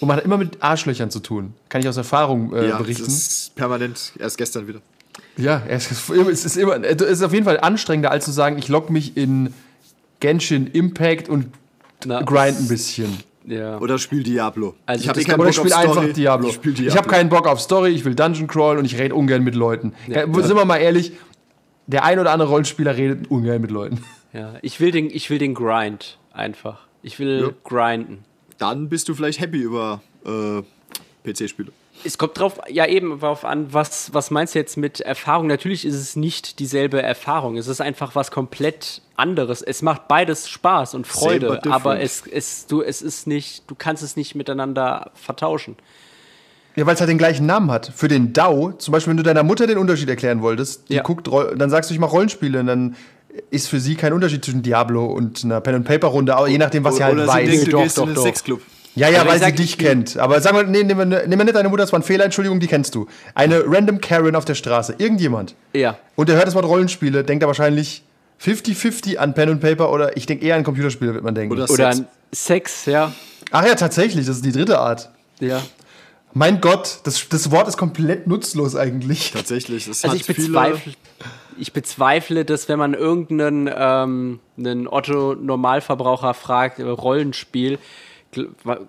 Und man hat immer mit Arschlöchern zu tun. Kann ich aus Erfahrung äh, ja, berichten. das ist permanent. Erst gestern wieder. Ja, es ist, es ist immer, es ist auf jeden Fall anstrengender, als zu sagen, ich logge mich in Genshin Impact und Na, grind ein bisschen. Ja. Oder spiel Diablo. Also ich habe keinen Oder Bock ich spiele auf einfach Story. Diablo. Ich, spiel Ich Diablo. habe keinen Bock auf Story, ich will Dungeon crawlen und ich rede ungern mit Leuten. Ja, Ja. Sind wir mal ehrlich, der ein oder andere Rollenspieler redet ungern mit Leuten. ja. Ich, will den, ich will den Grind einfach. Ich will Ja. grinden. Dann bist du vielleicht happy über äh, PC-Spiele. Es kommt drauf, ja eben drauf an, was, was meinst du jetzt mit Erfahrung? Natürlich ist es nicht dieselbe Erfahrung. Es ist einfach was komplett anderes. Es macht beides Spaß und Freude, aber es, es, du, es ist nicht, du kannst es nicht miteinander vertauschen. Ja, weil es halt den gleichen Namen hat. Für den DAO, zum Beispiel, wenn du deiner Mutter den Unterschied erklären wolltest, die Ja. guckt, dann sagst du, ich mache Rollenspiele und dann ist für sie kein Unterschied zwischen Diablo und einer Pen-and-Paper-Runde, aber je nachdem, was sie halt Oder weiß. sie denkt, du Doch, gehst doch, in den doch. Sexclub. Ja, ja, Also weil ich sag, sie dich ich- kennt. Aber sagen wir, nee, nehmen wir, nehmen wir nicht deine Mutter, das war ein Fehler, Entschuldigung, die kennst du. Eine random Karen auf der Straße, irgendjemand. Ja. Und der hört das Wort Rollenspiele, denkt er wahrscheinlich 50-50 an Pen und Paper oder ich denke eher an Computerspiele, wird man denken. Oder Oder Sex. ein Sex, ja. Ach ja, tatsächlich, das ist die dritte Art. Ja. Mein Gott, das, das Wort ist komplett nutzlos eigentlich. Tatsächlich. Das Also hat ich viele, bezweifle, ich bezweifle, dass wenn man irgendeinen ähm, einen Otto-Normalverbraucher fragt, äh, Rollenspiel,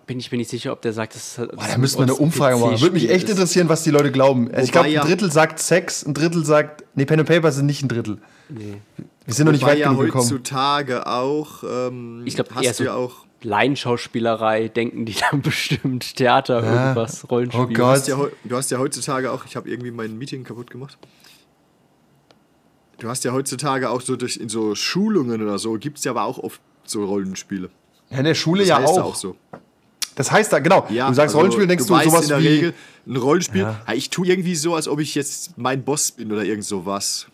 bin ich mir nicht sicher, ob der sagt, das, das Boah, da müssten wir eine Umfrage machen. Würde mich echt interessieren, was die Leute glauben. Also ich glaube, ein ja- Drittel sagt Sex, ein Drittel sagt. Nee, Pen und Paper sind nicht ein Drittel. Wir sind noch nicht weit ja genug gekommen. heutzutage auch. Ähm, Ich glaube, hast du so ja auch. Laienschauspielerei denken die dann bestimmt. Theater, irgendwas, Rollenspiel. Oh Du Gott. hast, ja, du hast ja heutzutage auch. Ich habe irgendwie mein Meeting kaputt gemacht. Du hast ja heutzutage auch so durch, in so Schulungen oder so, gibt es ja aber auch oft so Rollenspiele. Ja, in der Schule Das ja heißt auch. so. Das heißt da, genau. Ja, du sagst also Rollenspiel, denkst du, weißt sowas in der wie. Regel ein Rollenspiel. Ja. Ja. Ich tue irgendwie so, als ob ich jetzt mein Boss bin oder irgend sowas.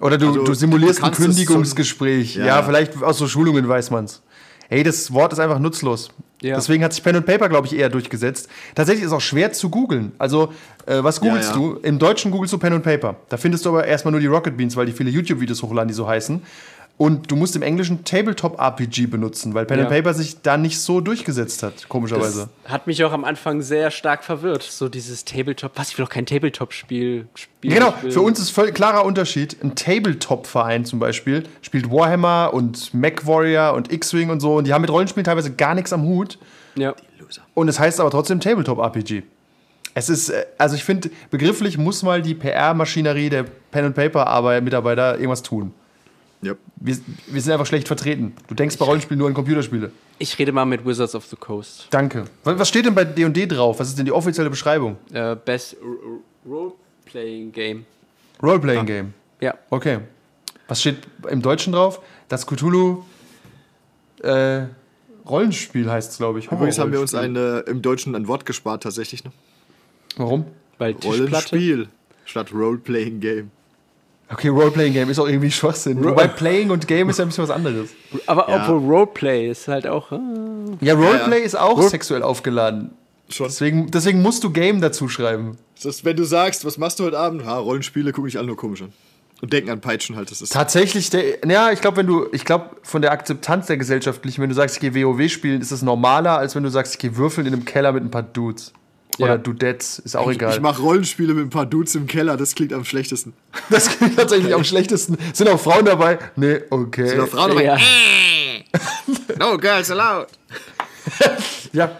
Oder du, Also, du simulierst du ein Kündigungsgespräch. ja, Ja. vielleicht aus so Schulungen weiß man's. Hey, das Wort ist einfach nutzlos. Ja. Deswegen hat sich Pen and Paper, glaube ich, eher durchgesetzt. Tatsächlich ist es auch schwer zu googeln. Also, äh, was googelst ja. du? Im Deutschen googelst du Pen and Paper. Da findest du aber erstmal nur die Rocket Beans, weil die viele YouTube-Videos hochladen, die so heißen. Und du musst im Englischen Tabletop-RPG benutzen, weil Pen Ja. and Paper sich da nicht so durchgesetzt hat, komischerweise. Hat mich auch am Anfang sehr stark verwirrt. So dieses Tabletop. Was, ich will doch kein Tabletop-Spiel spielen. Genau, will- für uns ist voll klarer Unterschied. Ein Tabletop-Verein zum Beispiel spielt Warhammer und MacWarrior und X-Wing und so und die haben mit Rollenspielen teilweise gar nichts am Hut. Ja. Und es heißt aber trotzdem Tabletop-RPG. Es ist, äh, also ich finde, begrifflich muss mal die PR-Maschinerie der Pen-and-Paper-Mitarbeiter irgendwas tun. Ja. Wir, wir sind einfach schlecht vertreten. Du denkst bei Rollenspielen nur an Computerspiele. Ich rede mal mit Wizards of the Coast. Danke. Was steht denn bei D&D drauf? Was ist denn die offizielle Beschreibung? Äh, Best R- R- Role-Playing Game. Roleplaying-Game. Ja. Okay. Was steht im Deutschen drauf? Das Cthulhu äh, Rollenspiel heißt es, glaube ich. Übrigens haben wir uns Horror-Rollenspiel. ein, äh, im Deutschen ein Wort gespart, tatsächlich. Ne? Warum? Weil. Rollenspiel statt Role-Playing Game. Okay, Roleplaying Game ist auch irgendwie Schwachsinn. Wobei Playing und Game ist ja ein bisschen was anderes. Aber Ja. obwohl Roleplay ist halt auch. äh, Ja, Roleplay ja. ist auch sexuell aufgeladen. Schon. Deswegen, deswegen musst du Game dazu schreiben. Das ist, wenn du sagst, was machst du heute Abend? Ha, Rollenspiele gucken dich alle nur komisch an. Und denken an Peitschen halt. Das ist Tatsächlich, der, ja, ich glaube, wenn du, ich glaube, von der Akzeptanz der gesellschaftlichen, wenn du sagst, ich gehe WoW spielen, ist es normaler, als wenn du sagst, ich gehe würfeln in einem Keller mit ein paar Dudes. Oder Ja. Dudettes, ist auch ich, egal. ich mache Rollenspiele mit ein paar Dudes im Keller, das klingt am schlechtesten. das klingt tatsächlich am schlechtesten. Sind auch Frauen dabei? Nee, okay. Sind auch Frauen dabei? ja. No girls allowed. Ja.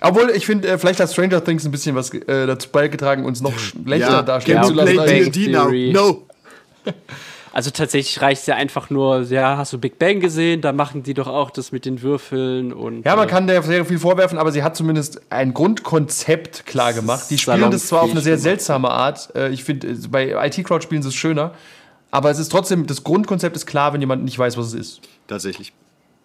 Obwohl, ich finde, äh, vielleicht hat Stranger Things ein bisschen was äh, dazu beigetragen, uns noch schlechter Ja, darstellen ja, zu lassen. Play D&D now. No. Also tatsächlich reicht es ja einfach nur, ja, hast du Big Bang gesehen? Da machen die doch auch das mit den Würfeln und. Ja, man äh, kann der Serie viel vorwerfen, aber sie hat zumindest ein Grundkonzept klar gemacht. Die spielen das zwar auf eine sehr seltsame Art. Äh, Ich finde, äh, bei IT-Crowd spielen sie es schöner. Aber es ist trotzdem, das Grundkonzept ist klar, wenn jemand nicht weiß, was es ist. Tatsächlich.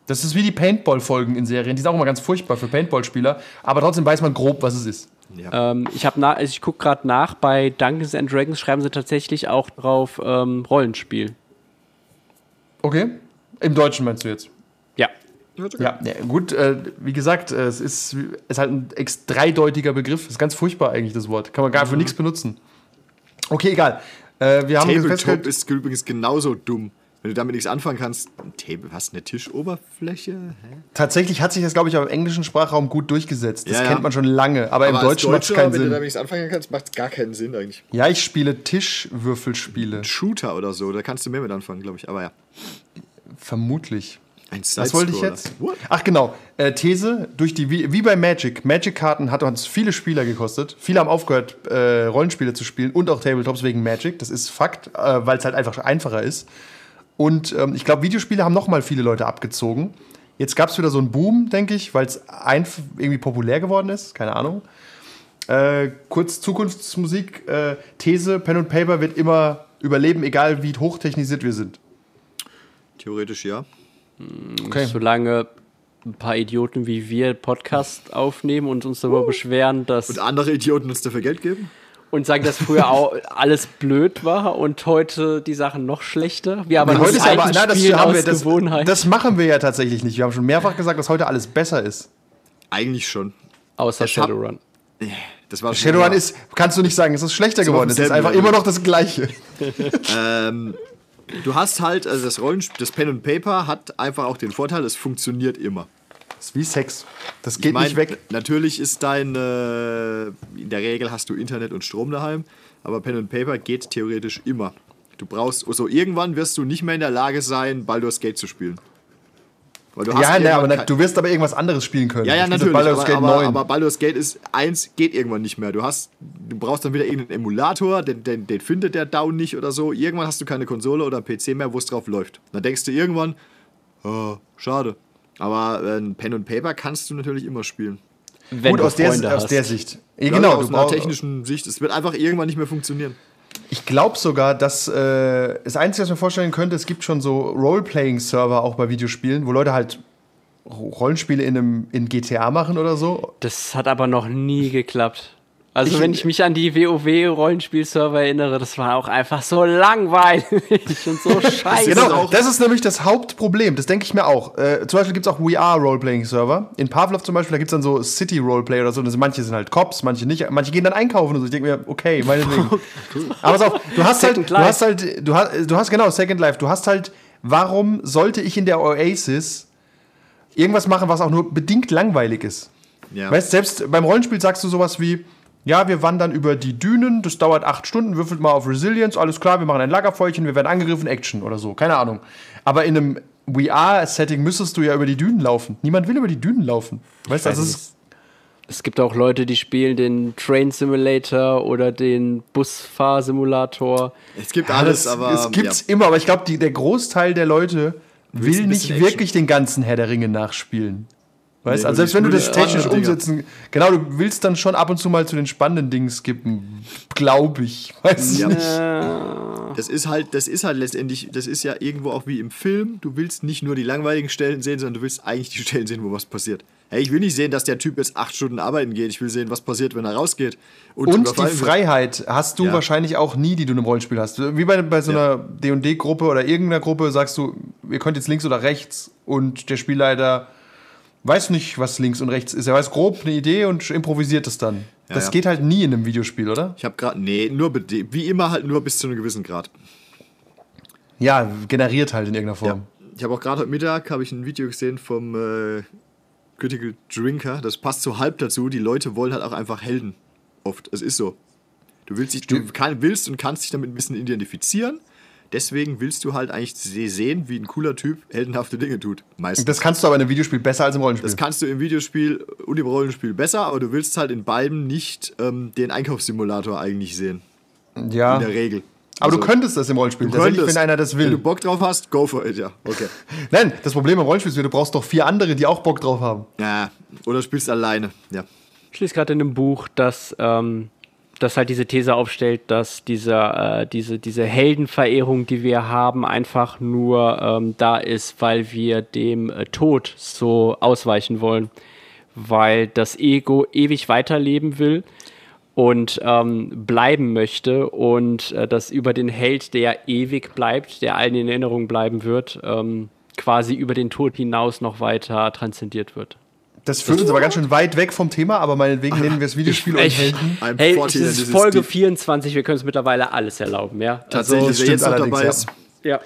Das ist wie die Paintball-Folgen in Serien. Die sind auch immer ganz furchtbar für Paintball-Spieler. Aber trotzdem weiß man grob, was es ist. Ähm, ich habe nach, also ich gucke gerade nach, bei Dungeons and Dragons schreiben sie tatsächlich auch drauf ähm, Rollenspiel. Okay? Im Deutschen meinst du jetzt? Ja. Ja, ja gut, äh, wie gesagt, äh, es ist, es ist halt ein dreideutiger Begriff. Das ist ganz furchtbar eigentlich, das Wort. Kann man gar für nichts benutzen. Okay, egal. Äh, wir haben Tabletop festgestellt, ist übrigens genauso dumm. Wenn du damit nichts anfangen kannst, ein Table, was, eine Tischoberfläche? Hä? tatsächlich hat sich das, glaube ich, auch im englischen Sprachraum gut durchgesetzt. Das Ja, ja. kennt man schon lange, aber, im als Deutschen macht es keinen wenn du damit Sinn. nichts anfangen kannst, macht es gar keinen Sinn eigentlich. Ja, ich spiele Tischwürfelspiele. Shooter oder so, da kannst du mehr mit anfangen, glaube ich. Aber ja. Vermutlich. Ein Was wollte ich jetzt? What? Ach genau, äh, These, durch die, wie, wie bei Magic. Magic-Karten hat uns viele Spieler gekostet. Viele haben aufgehört, äh, Rollenspiele zu spielen und auch Tabletops wegen Magic. Das ist Fakt, äh, weil es halt einfach einfacher ist. Und ähm, ich glaube, Videospiele haben noch mal viele Leute abgezogen. Jetzt gab es wieder so einen Boom, denke ich, weil es irgendwie populär geworden ist. Keine Ahnung. Äh, kurz Zukunftsmusik. Äh, These, Pen und Paper wird immer überleben, egal wie hochtechnisiert wir sind. Theoretisch ja. Okay. Solange ein paar Idioten wie wir Podcast aufnehmen und uns darüber beschweren, dass Und andere Idioten uns dafür Geld geben? Und sagen, dass früher auch alles blöd war und heute die Sachen noch schlechter. Wir aber heute ist aber, na, das, haben wir, aus das, Gewohnheit. das machen wir ja tatsächlich nicht. Wir haben schon mehrfach gesagt, dass heute alles besser ist. Eigentlich schon. außer das hab- Shadowrun. Das war Shadowrun ist, kannst du nicht sagen, es ist schlechter wir geworden. Es ist einfach immer noch das Gleiche. Ähm, du hast halt, also das Rollenspiel, das Pen and Paper hat einfach auch den Vorteil, es funktioniert immer. Das ist wie Sex. Das Ich geht mein, nicht weg. Natürlich ist dein, äh, in der Regel hast du Internet und Strom daheim, aber Pen and Paper geht theoretisch immer. Du brauchst, also irgendwann wirst du nicht mehr in der Lage sein, Baldur's Gate zu spielen. Weil du Ja, ne, aber kein- du wirst aber irgendwas anderes spielen können. Ja, ja, natürlich. Baldur's Aber, Gate aber, 9. aber Baldur's Gate ist 1 geht irgendwann nicht mehr. Du hast, du brauchst dann wieder irgendeinen Emulator, den, den, den findet der Down nicht oder so. Irgendwann hast du keine Konsole oder PC mehr, wo es drauf läuft. Dann denkst du irgendwann, oh, schade. Aber äh, ein Pen und Paper kannst du natürlich immer spielen. Wenn Gut, du aus der, aus der Sicht. Ja, Ja, genau, aus einer technischen Sicht. Es wird einfach irgendwann nicht mehr funktionieren. Ich glaube sogar, dass äh, das Einzige, was ich mir vorstellen könnte, es gibt schon so Role-Playing-Server auch bei Videospielen, wo Leute halt Rollenspiele in, einem, in GTA machen oder so. Das hat aber noch nie geklappt. Also Ich- wenn ich mich an die WoW-Rollenspielserver erinnere, das war auch einfach so langweilig und so scheiße. Genau, das ist nämlich das Hauptproblem. Das denke ich mir auch. Äh, zum Beispiel gibt es auch VR-Roleplaying-Server. In Pavlov zum Beispiel, da gibt es dann so City-Roleplay oder so. Das, manche sind halt Cops, manche nicht. Manche gehen dann einkaufen und so. Ich denke mir, okay, meinetwegen. Aber pass auf, du hast halt, du hast halt, du hast, du hast genau, Second Life. Du hast halt, warum sollte ich in der Oasis irgendwas machen, was auch nur bedingt langweilig ist? Ja. Weißt selbst beim Rollenspiel sagst du sowas wie, ja, wir wandern über die Dünen, das dauert acht Stunden, würfelt mal auf Resilience, alles klar, wir machen ein Lagerfeuerchen, wir werden angegriffen, Action oder so, keine Ahnung. Aber in einem VR-Setting müsstest du ja über die Dünen laufen. Niemand will über die Dünen laufen. Weißt du, weiß also es ist, Es gibt auch Leute, die spielen den Train Simulator oder den Busfahrsimulator. Es gibt ja, alles, das, aber. es gibt's immer, aber ich glaube, der Großteil der Leute will nicht Action. wirklich den ganzen Herr der Ringe nachspielen. Weißt Nee, also du selbst wenn du das die technisch spannenden Dinger. umsetzen, genau, du willst dann schon ab und zu mal zu den spannenden Dingen skippen, glaube ich. Weiß ich Ja. nicht. ja, das ist halt, das ist halt letztendlich, das ist ja irgendwo auch wie im Film. Du willst nicht nur die langweiligen Stellen sehen, sondern du willst eigentlich die Stellen sehen, wo was passiert. Hey, ich will nicht sehen, dass der Typ jetzt acht Stunden arbeiten geht. Ich will sehen, was passiert, wenn er rausgeht. Und die überfallen wird. Freiheit hast du Ja. wahrscheinlich auch nie, die du in einem Rollenspiel hast. Wie bei, bei so einer D&D-Gruppe oder irgendeiner Gruppe sagst du, ihr könnt jetzt links oder rechts und der Spielleiter weiß nicht, was links und rechts ist. Er weiß grob eine Idee und improvisiert es dann. Ja, das ja. geht halt nie in einem Videospiel, oder? Ich habe gerade, nee, nur wie immer halt nur bis zu einem gewissen Grad. Ja, generiert halt in irgendeiner Ja. Form. Ich habe auch gerade heute Mittag habe ich ein Video gesehen vom äh, Critical Drinker. Das passt so halb dazu. Die Leute wollen halt auch einfach Helden. Oft. Es ist so. Du willst, dich, du kann, willst und kannst dich damit ein bisschen identifizieren. Deswegen willst du halt eigentlich se- sehen, wie ein cooler Typ heldenhafte Dinge tut. Meistens. Das kannst du aber in einem Videospiel besser als im Rollenspiel. Das kannst du im Videospiel und im Rollenspiel besser, aber du willst halt in beiden nicht ähm, den Einkaufssimulator eigentlich sehen. ja. In der Regel. Aber Also, du könntest das im Rollenspiel. du könntest. wenn einer das Wenn du will. Bock drauf hast, go for it, ja. Okay. Nein, das Problem im Rollenspiel ist, du brauchst doch vier andere, die auch Bock drauf haben. Ja, oder spielst alleine. Ja. Ich lese gerade in einem Buch, dass ähm, das halt diese These aufstellt, dass dieser, äh, diese, diese Heldenverehrung, die wir haben, einfach nur ähm, da ist, weil wir dem äh, Tod so ausweichen wollen. Weil das Ego ewig weiterleben will und ähm, bleiben möchte und äh, das über den Held, der ewig bleibt, der allen in Erinnerung bleiben wird, ähm, quasi über den Tod hinaus noch weiter transzendiert wird. Das führt uns aber ganz schön weit weg vom Thema, aber meinetwegen nennen wir es Videospiel und Echt? Helden. Hey, 14 es ist is Folge deep. 24, wir können es mittlerweile alles erlauben, ja? Tatsächlich, das wer stimmt jetzt noch allerdings, dabei ja. ist. Ja.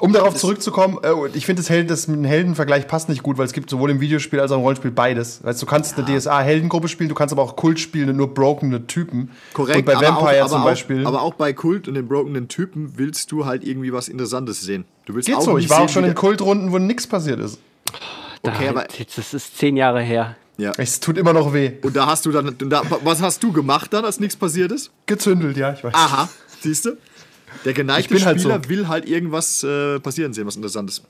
Um darauf zurückzukommen, äh, ich finde, das, Held, das mit dem Heldenvergleich passt nicht gut, weil es gibt sowohl im Videospiel als auch im Rollenspiel beides. Weißt, du kannst eine DSA-Heldengruppe spielen, du kannst aber auch Kult spielen und nur brokene Typen. Korrekt, Und bei aber Vampire auch, aber zum auch, Beispiel. Aber auch bei Kult und den brokenen Typen willst du halt irgendwie was Interessantes sehen. Du willst Geht auch so, ich war auch schon in Kultrunden, wo nichts passiert ist. Okay, Da- aber jetzt, das ist zehn Jahre her. ja. Es tut immer noch weh. Und da hast du dann, da, was hast du gemacht dann, als nichts passiert ist? Gezündelt, ja, ich weiß. Aha, siehst du? Der geneigte bin halt Spieler so. will halt irgendwas äh, passieren sehen, was Interessantes.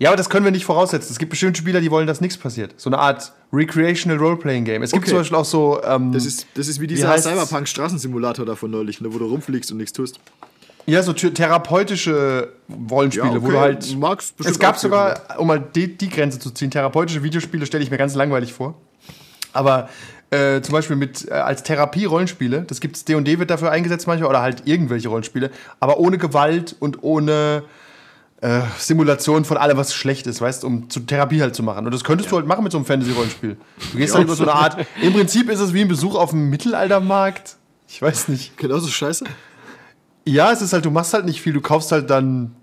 Ja, aber das können wir nicht voraussetzen. Es gibt bestimmte Spieler, die wollen, dass nichts passiert. So eine Art Recreational Roleplaying Game. Es gibt Okay. zum Beispiel auch so. Ähm, Das ist, das ist wie dieser? Cyberpunk-Straßensimulator da von neulich, ne, wo du rumfliegst und nichts tust. Ja, so thera- therapeutische Rollenspiele, Ja, okay. wo du halt. Mag's bestimmt es gab sogar, um mal die, die Grenze zu ziehen, therapeutische Videospiele stelle ich mir ganz langweilig vor. Aber äh, zum Beispiel mit äh, als Therapie-Rollenspiele, das gibt's D&D wird dafür eingesetzt manchmal oder halt irgendwelche Rollenspiele, aber ohne Gewalt und ohne äh, Simulation von allem, was schlecht ist, weißt, um zu Therapie halt zu machen. Und das könntest du halt machen mit so einem Fantasy-Rollenspiel. Du gehst halt über so eine Art. Im Prinzip ist es wie ein Besuch auf dem Mittelaltermarkt. Ich weiß nicht. Genauso scheiße? Ja, es ist halt, du machst halt nicht viel, du kaufst halt dann.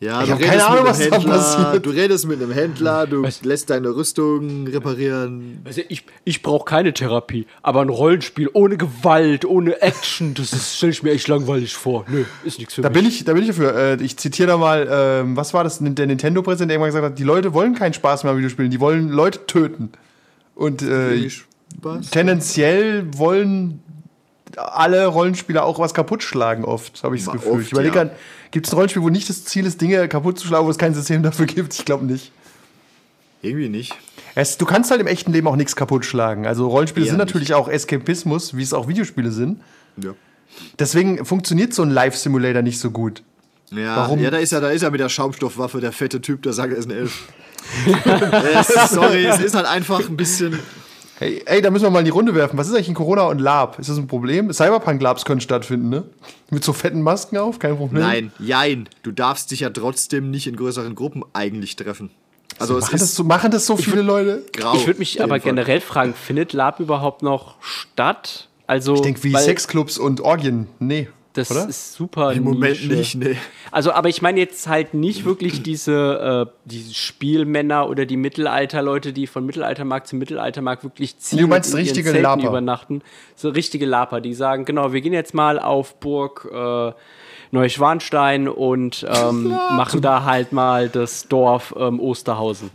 Ja, Ich du hab redest keine Ahnung, was einem da Händler, passiert. Du redest mit einem Händler, du lässt deine Rüstung reparieren. Also ich, ich brauche keine Therapie, aber ein Rollenspiel ohne Gewalt, ohne Action, das stelle ich mir echt langweilig vor. Nö, ist nichts für Da mich. bin ich, da bin ich dafür. Äh, ich zitiere da mal, ähm, was war das, der Nintendo-Präsident, der irgendwann gesagt hat, die Leute wollen keinen Spaß mehr am Videospielen, die wollen Leute töten. Und äh, tendenziell wollen alle Rollenspieler auch was kaputt schlagen oft, habe ich das Gefühl. oft, ich überlege ja. gibt es ein Rollenspiel, wo nicht das Ziel ist, Dinge kaputt zu schlagen, wo es kein System dafür gibt? Ich glaube nicht. Irgendwie nicht. Es, du kannst halt im echten Leben auch nichts kaputt schlagen. Also Rollenspiele Eher sind nicht. natürlich auch Eskapismus, wie es auch Videospiele sind. Ja. Deswegen funktioniert so ein Live-Simulator nicht so gut. Ja, Warum? ja da, ist ja, da ist ja mit der Schaumstoffwaffe der fette Typ, der sagt, er ist ein Elf. es, sorry, es ist halt einfach ein bisschen. Hey, ey, da müssen wir mal in die Runde werfen. Was ist eigentlich in Corona und Lab? Ist das ein Problem? Cyberpunk-Labs können stattfinden, ne? Mit so fetten Masken auf? Kein Problem. Nein, jein. Du darfst dich ja trotzdem nicht in größeren Gruppen eigentlich treffen. Also es Machen das, ist so, machen das so viele Leute? grau. Ich würde mich aber Fall. generell fragen, findet Lab überhaupt noch statt? Also, Ich denke, wie weil Sexclubs und Orgien. Nee. Das oder? ist super. Im Moment Nische. nicht, nee. Also, aber ich meine jetzt halt nicht wirklich diese, äh, diese Spielmänner oder die Mittelalterleute, die von Mittelaltermarkt zu Mittelaltermarkt wirklich ziehen. Du meinst und in ihren richtige Zelten Laper. übernachten. So richtige Laper, die sagen, genau, wir gehen jetzt mal auf Burg äh, Neuschwanstein und ähm, machen da halt mal das Dorf ähm, Osterhausen.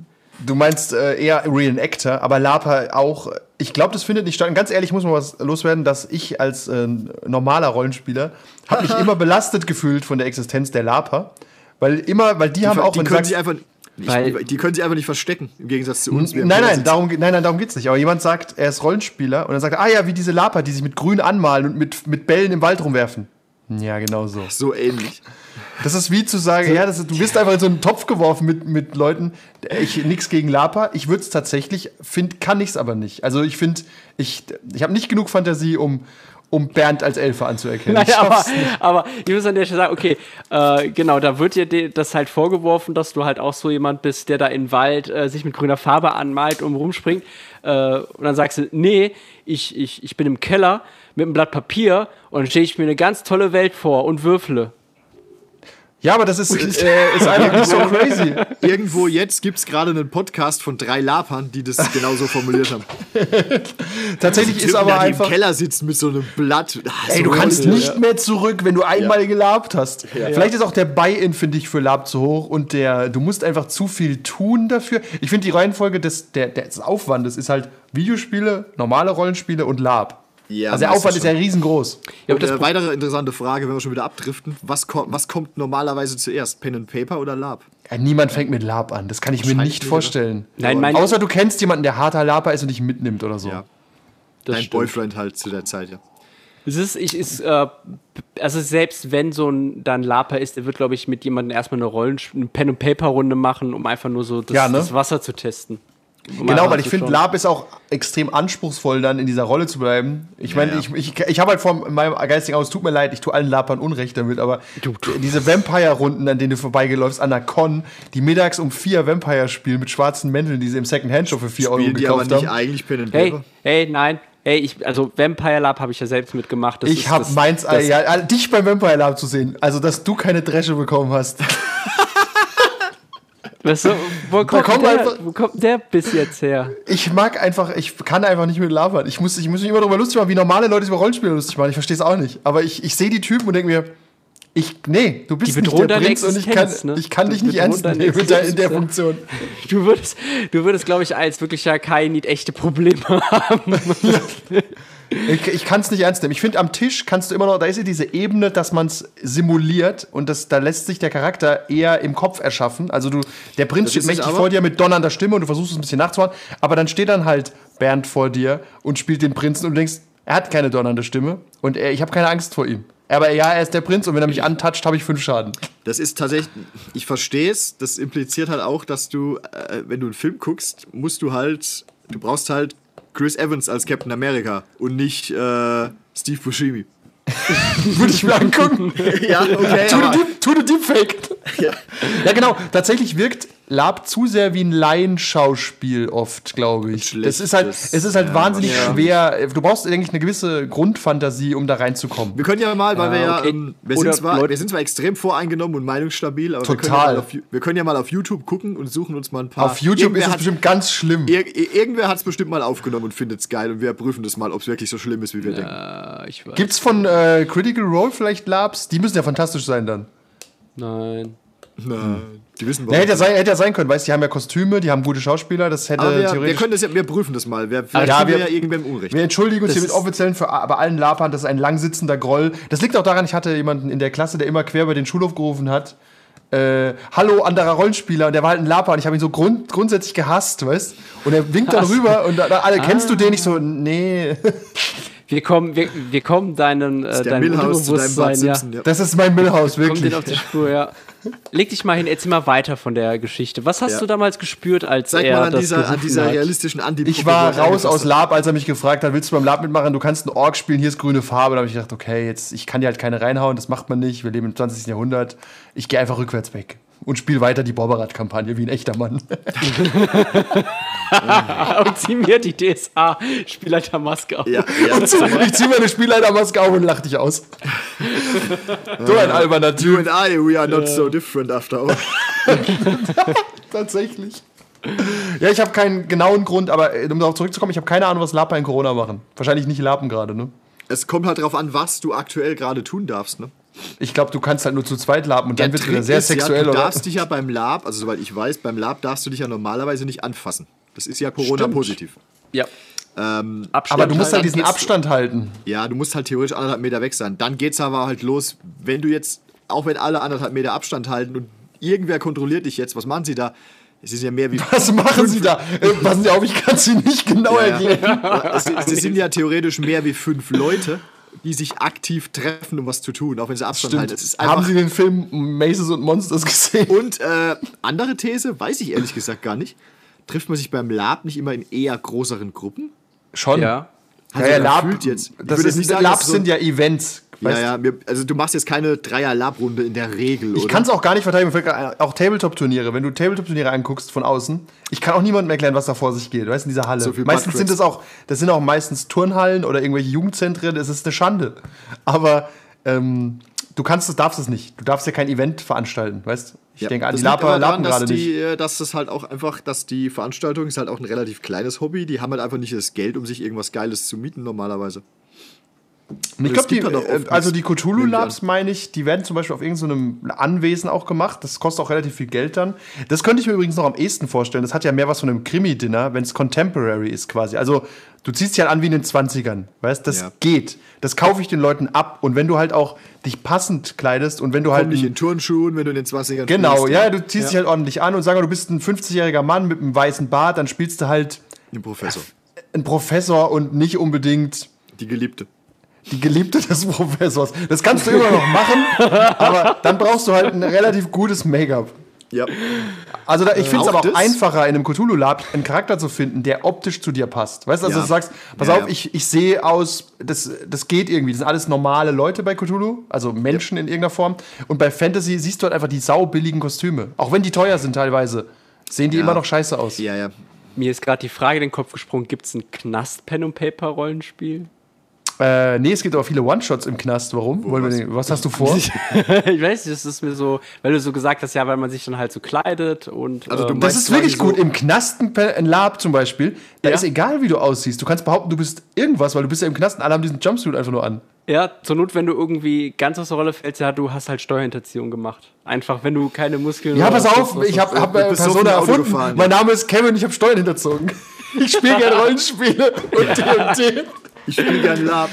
Du meinst äh, eher Reenactor, aber Lapa auch. Ich glaube, das findet nicht statt. Und ganz ehrlich muss man was loswerden, dass ich als äh, normaler Rollenspieler habe mich immer belastet gefühlt von der Existenz der Lapa, weil immer, weil die, haben auch, die können sagst, sich einfach. Ich, die können sich einfach nicht verstecken, im Gegensatz zu uns. Nein, nein, darum, nein, nein, darum geht's nicht. Aber jemand sagt, er ist Rollenspieler und dann sagt er, ah ja, wie diese Lapa, die sich mit Grün anmalen und mit, mit Bällen im Wald rumwerfen. Ja, genau so. So ähnlich. Das ist wie zu sagen, ja, das ist, du bist einfach in so einen Topf geworfen mit, mit Leuten. Ich nix gegen Lapa. Ich würde es tatsächlich, find, kann ich's aber nicht. Also ich finde, ich, ich habe nicht genug Fantasie, um, um Bernd als Elfe anzuerkennen. Ich Naja, aber, aber ich muss an der Stelle sagen, okay, äh, genau, da wird dir das halt vorgeworfen, dass du halt auch so jemand bist, der da im Wald äh, sich mit grüner Farbe anmalt und rumspringt. Äh, und dann sagst du, nee, ich, ich, ich bin im Keller mit einem Blatt Papier und dann stehe ich mir eine ganz tolle Welt vor und würfle. Ja, aber das ist, äh, ist einfach nicht so crazy. Irgendwo jetzt gibt es gerade einen Podcast von drei Lapern, die das genauso formuliert haben. Tatsächlich ist aber da, einfach. im Keller sitzen mit so einem Blatt. Ah, Ey, so du kannst Leute. nicht mehr zurück, wenn du einmal gelabt hast. Vielleicht ist auch der Buy-in, finde ich, für Lab zu hoch und der, du musst einfach zu viel tun dafür. Ich finde die Reihenfolge des, der, des Aufwandes ist halt Videospiele, normale Rollenspiele und Lab. Ja, also der Aufwand ist ja riesengroß. Ja, aber Und, das äh, weitere interessante Frage, wenn wir schon wieder abdriften. Was, ko was kommt normalerweise zuerst? Pen and Paper oder Lab? Ja, niemand fängt mit Lab an. Das kann ich mir nicht vorstellen. Nein, mein- Außer du kennst jemanden, der harter Laper ist und dich mitnimmt oder so. Ja. das Dein stimmt. Boyfriend halt zu der Zeit, ja. Es ist, ich, ist, äh, also selbst wenn so ein dann Laper ist, der wird, glaube ich, mit jemandem erstmal eine Rollen, eine Pen and Paper Runde machen, um einfach nur so das, Ja, ne? das Wasser zu testen. Genau, weil ich finde. Lab ist auch extrem anspruchsvoll, dann in dieser Rolle zu bleiben. Ich meine, ja. ich, ich, ich habe halt vor meinem geistigen Aus, tut mir leid, ich tue allen Lapern Unrecht damit, aber diese Vampire-Runden, an denen du vorbeigeläufst, an der Con, die mittags um vier Vampire spielen mit schwarzen Mänteln, die sie im Second-Hand-Shop für vier Euro Spielen die aber gekauft nicht haben. eigentlich Pen and Hey, Paper? hey, nein. Hey, ich, also Vampire Lab habe ich ja selbst mitgemacht. Das Ich habe meins, das- ja, dich beim Vampire Lab zu sehen, also dass du keine Dresche bekommen hast. Weißt du, wo, kommt kommt der, einfach- wo kommt der bis jetzt her? Ich mag einfach, ich kann einfach nicht mit labern. Ich muss, ich muss mich immer darüber lustig machen, wie normale Leute sich über Rollenspiele lustig machen. Ich verstehe es auch nicht. Aber ich, ich sehe die Typen und denke mir, ich, nee, du bist nicht der Prinz und ich kann, ne? ich kann dich nicht ernst nehmen in der, Existenz, Funktion. Du würdest, du würdest glaube ich, als wirklicher Kai-Need echte Probleme haben. Ich, ich kann es nicht ernst nehmen. Ich finde, am Tisch kannst du immer noch, da ist ja diese Ebene, dass man es simuliert und das, da lässt sich der Charakter eher im Kopf erschaffen. Also du, der Prinz steht mächtig vor dir mit donnernder Stimme und du versuchst es ein bisschen nachzumachen, aber dann steht dann halt Bernd vor dir und spielt den Prinzen und du denkst, er hat keine donnernde Stimme und er, ich habe keine Angst vor ihm. Aber ja, er ist der Prinz und wenn er mich antatscht, habe ich fünf Schaden. Das ist tatsächlich, ich verstehe es, das impliziert halt auch, dass du, äh, wenn du einen Film guckst, musst du halt, du brauchst halt Chris Evans als Captain America und nicht äh, Steve Buscemi. Würde ich mir angucken. ja, okay. Aber- the Deep- tu the Deepfake. Ja. genau. Tatsächlich wirkt Lab zu sehr wie ein Laienschauspiel oft, glaube ich. Das ist halt, es ist halt ja, wahnsinnig ja. schwer. Du brauchst, denke ich, eine gewisse Grundfantasie, um da reinzukommen. Wir können ja mal, weil wir ja, okay. ähm, wir, sind zwar, Leute- wir sind zwar extrem voreingenommen und meinungsstabil, aber Wir, können ja Total. mal auf, wir können ja mal auf YouTube gucken und suchen uns mal ein paar. Auf YouTube Irgendwer ist es bestimmt ganz schlimm. Ir irgendwer hat es bestimmt mal aufgenommen und findet es geil und wir prüfen das mal, ob es wirklich so schlimm ist, wie wir denken. Äh, ich weiß. Gibt's von äh, Critical Role vielleicht Labs? Die müssen ja fantastisch sein dann. Nein. Nein. Die wissen Ja, hätte, ja sein, hätte ja sein können, weißt du, die haben ja Kostüme, die haben gute Schauspieler, das hätte wir, wir theoretisch. können das ja, wir prüfen das mal. Wir, vielleicht ja, wir wir- ja irgendwem Unrecht. Wir entschuldigen uns Das hier mit ist- offiziellen für bei allen Lapern, das ist ein langsitzender Groll. Das liegt auch daran, ich hatte jemanden in der Klasse, der immer quer über den Schulhof gerufen hat. Äh, Hallo, anderer Rollenspieler. Und der war halt ein Laper und ich habe ihn so grund, grundsätzlich gehasst, weißt Und er winkt dann rüber und da, da, alle, kennst du den? Ich so, nee. Wir kommen, wir, wir kommen deinen, äh, deinem zu deinem Unterbewusstsein, ja. Simpson, ja. Das ist mein Millhouse, Kommt wirklich. den auf die Spur, ja. Leg dich mal hin, erzähl mal weiter von der Geschichte. Was hast Ja. du damals gespürt, als Sag er mal an das dieser, an dieser hat? realistischen anti Ich war raus aus Lab, als er mich gefragt hat, willst du beim Lab mitmachen? Du kannst einen Ork spielen, hier ist grüne Farbe. Da habe ich gedacht, okay, jetzt, ich kann dir halt keine reinhauen, das macht man nicht. Wir leben im 20. Jahrhundert. Ich gehe einfach rückwärts weg und spiele weiter die Borberat-Kampagne wie ein echter Mann. und zieh mir die DSA-Spielleitermaske auf. Ja, ja. ich ziehe meine Spielleitermaske auf und lach dich aus. so ein alberner You Typ, and I, we are not so different after all. tatsächlich. Ja, ich habe keinen genauen Grund, aber äh, um darauf zurückzukommen, ich habe keine Ahnung, was Laper in Corona machen. Wahrscheinlich nicht Lapen gerade, ne? Es kommt halt darauf an, was du aktuell gerade tun darfst, ne? Ich glaube, du kannst halt nur zu zweit lapen und dann wird es wieder sehr ist sexuell, ja, du oder? darfst dich ja beim Lab, also soweit ich weiß, beim Lab darfst du dich ja normalerweise nicht anfassen. Das ist ja Corona-positiv. Ja. Ähm, Aber du musst halt diesen Abstand halten. ja, du musst halt theoretisch anderthalb Meter weg sein. Dann geht's aber halt los, wenn du jetzt, auch wenn alle anderthalb Meter Abstand halten und irgendwer kontrolliert dich jetzt, was machen sie da? Es ist ja mehr wie. Was machen Sie da? Äh, passen Sie auf, ich kann es Ihnen nicht genau Ja, erklären. ja. Es, es sind ja theoretisch mehr wie fünf Leute, die sich aktiv treffen, um was zu tun, auch wenn sie Abstand halten. Es ist Haben Sie den Film Maces und Monsters gesehen? Und äh, andere These, weiß ich ehrlich gesagt gar nicht. Trifft man sich beim Lab nicht immer in eher größeren Gruppen? Schon. Ja. Ja, ja, Lab, jetzt. Ich das würde ist, jetzt nicht sagen, Labs so- sind ja Events. Ja, weißt ja, mir, also du machst jetzt keine Dreier-Lab-Runde in der Regel, Ich kann es auch gar nicht verteidigen, auch Tabletop-Turniere. Wenn du Tabletop-Turniere anguckst von außen, ich kann auch niemandem erklären, was da vor sich geht, weißt du, in dieser Halle. So meistens sind es auch, das sind auch meistens Turnhallen oder irgendwelche Jugendzentren, das ist eine Schande. Aber ähm, du kannst es, darfst es nicht. Du darfst ja kein Event veranstalten, weißt Ich Ja, denke, an das die Laper lappen gerade nicht. die, äh, Dass das halt auch einfach, dass die Veranstaltung ist halt auch ein relativ kleines Hobby. Die haben halt einfach nicht das Geld, um sich irgendwas Geiles zu mieten normalerweise. Ich glaube, die, äh, also nicht, die Cthulhu Labs, meine ich, die werden zum Beispiel auf irgendeinem Anwesen auch gemacht. Das kostet auch relativ viel Geld dann. Das könnte ich mir übrigens noch am ehesten vorstellen. Das hat ja mehr was von einem Krimi-Dinner, wenn es contemporary ist quasi. Also du ziehst dich halt an wie in den 20ern, weißt Das Ja. geht. Das kaufe ich den Leuten ab. Und wenn du halt auch dich passend kleidest und wenn du halt. Komm nicht ein- in Turnschuhen, wenn du in den 20ern Genau, spielst. ja, du ziehst dich halt ordentlich an und sag mal, du bist ein 50-jähriger Mann mit einem weißen Bart, dann spielst du halt Den Professor. einen Professor und nicht unbedingt Die Geliebte. Die Geliebte des Professors. Das kannst du immer noch machen, aber dann brauchst du halt ein relativ gutes Make-up. Ja. Also da, ich finde es Auch aber auch das? einfacher, in einem Cthulhu-Lab einen Charakter zu finden, der optisch zu dir passt. Weißt du, also Ja. du sagst, pass Ja, auf, ja. ich, ich sehe aus, das, das geht irgendwie. Das sind alles normale Leute bei Cthulhu, also Menschen in irgendeiner Form. Und bei Fantasy siehst du halt einfach die saubilligen Kostüme. Auch wenn die teuer sind teilweise, sehen die Ja. immer noch scheiße aus. Ja, ja. Mir ist gerade die Frage in den Kopf gesprungen: gibt es ein Knast-Pen-and-Paper-Rollenspiel? Äh, nee, es gibt aber viele One-Shots im Knast. Warum? Wollen wir was? den, was hast du vor? ich weiß nicht, das ist mir so, weil du so gesagt hast, ja, weil man sich dann halt so kleidet und. Also du ähm, Das ist wirklich quasi gut. so- Im Knasten, ein Lab zum Beispiel, da Ja. ist egal, wie du aussiehst. Du kannst behaupten, du bist irgendwas, weil du bist ja im Knasten. Alle haben diesen Jumpsuit einfach nur an. ja, zur Not, wenn du irgendwie ganz aus der Rolle fällst, ja, du hast halt Steuerhinterziehung gemacht. Einfach, wenn du keine Muskeln Ja, oder pass auf, ich habe hast. hab, äh, bist so erfunden. gefahren, mein ja. Name ist Kevin, ich habe Steuern hinterzogen. Ich spiele gerne Rollenspiele und D&D. Ich spiele gern Lab.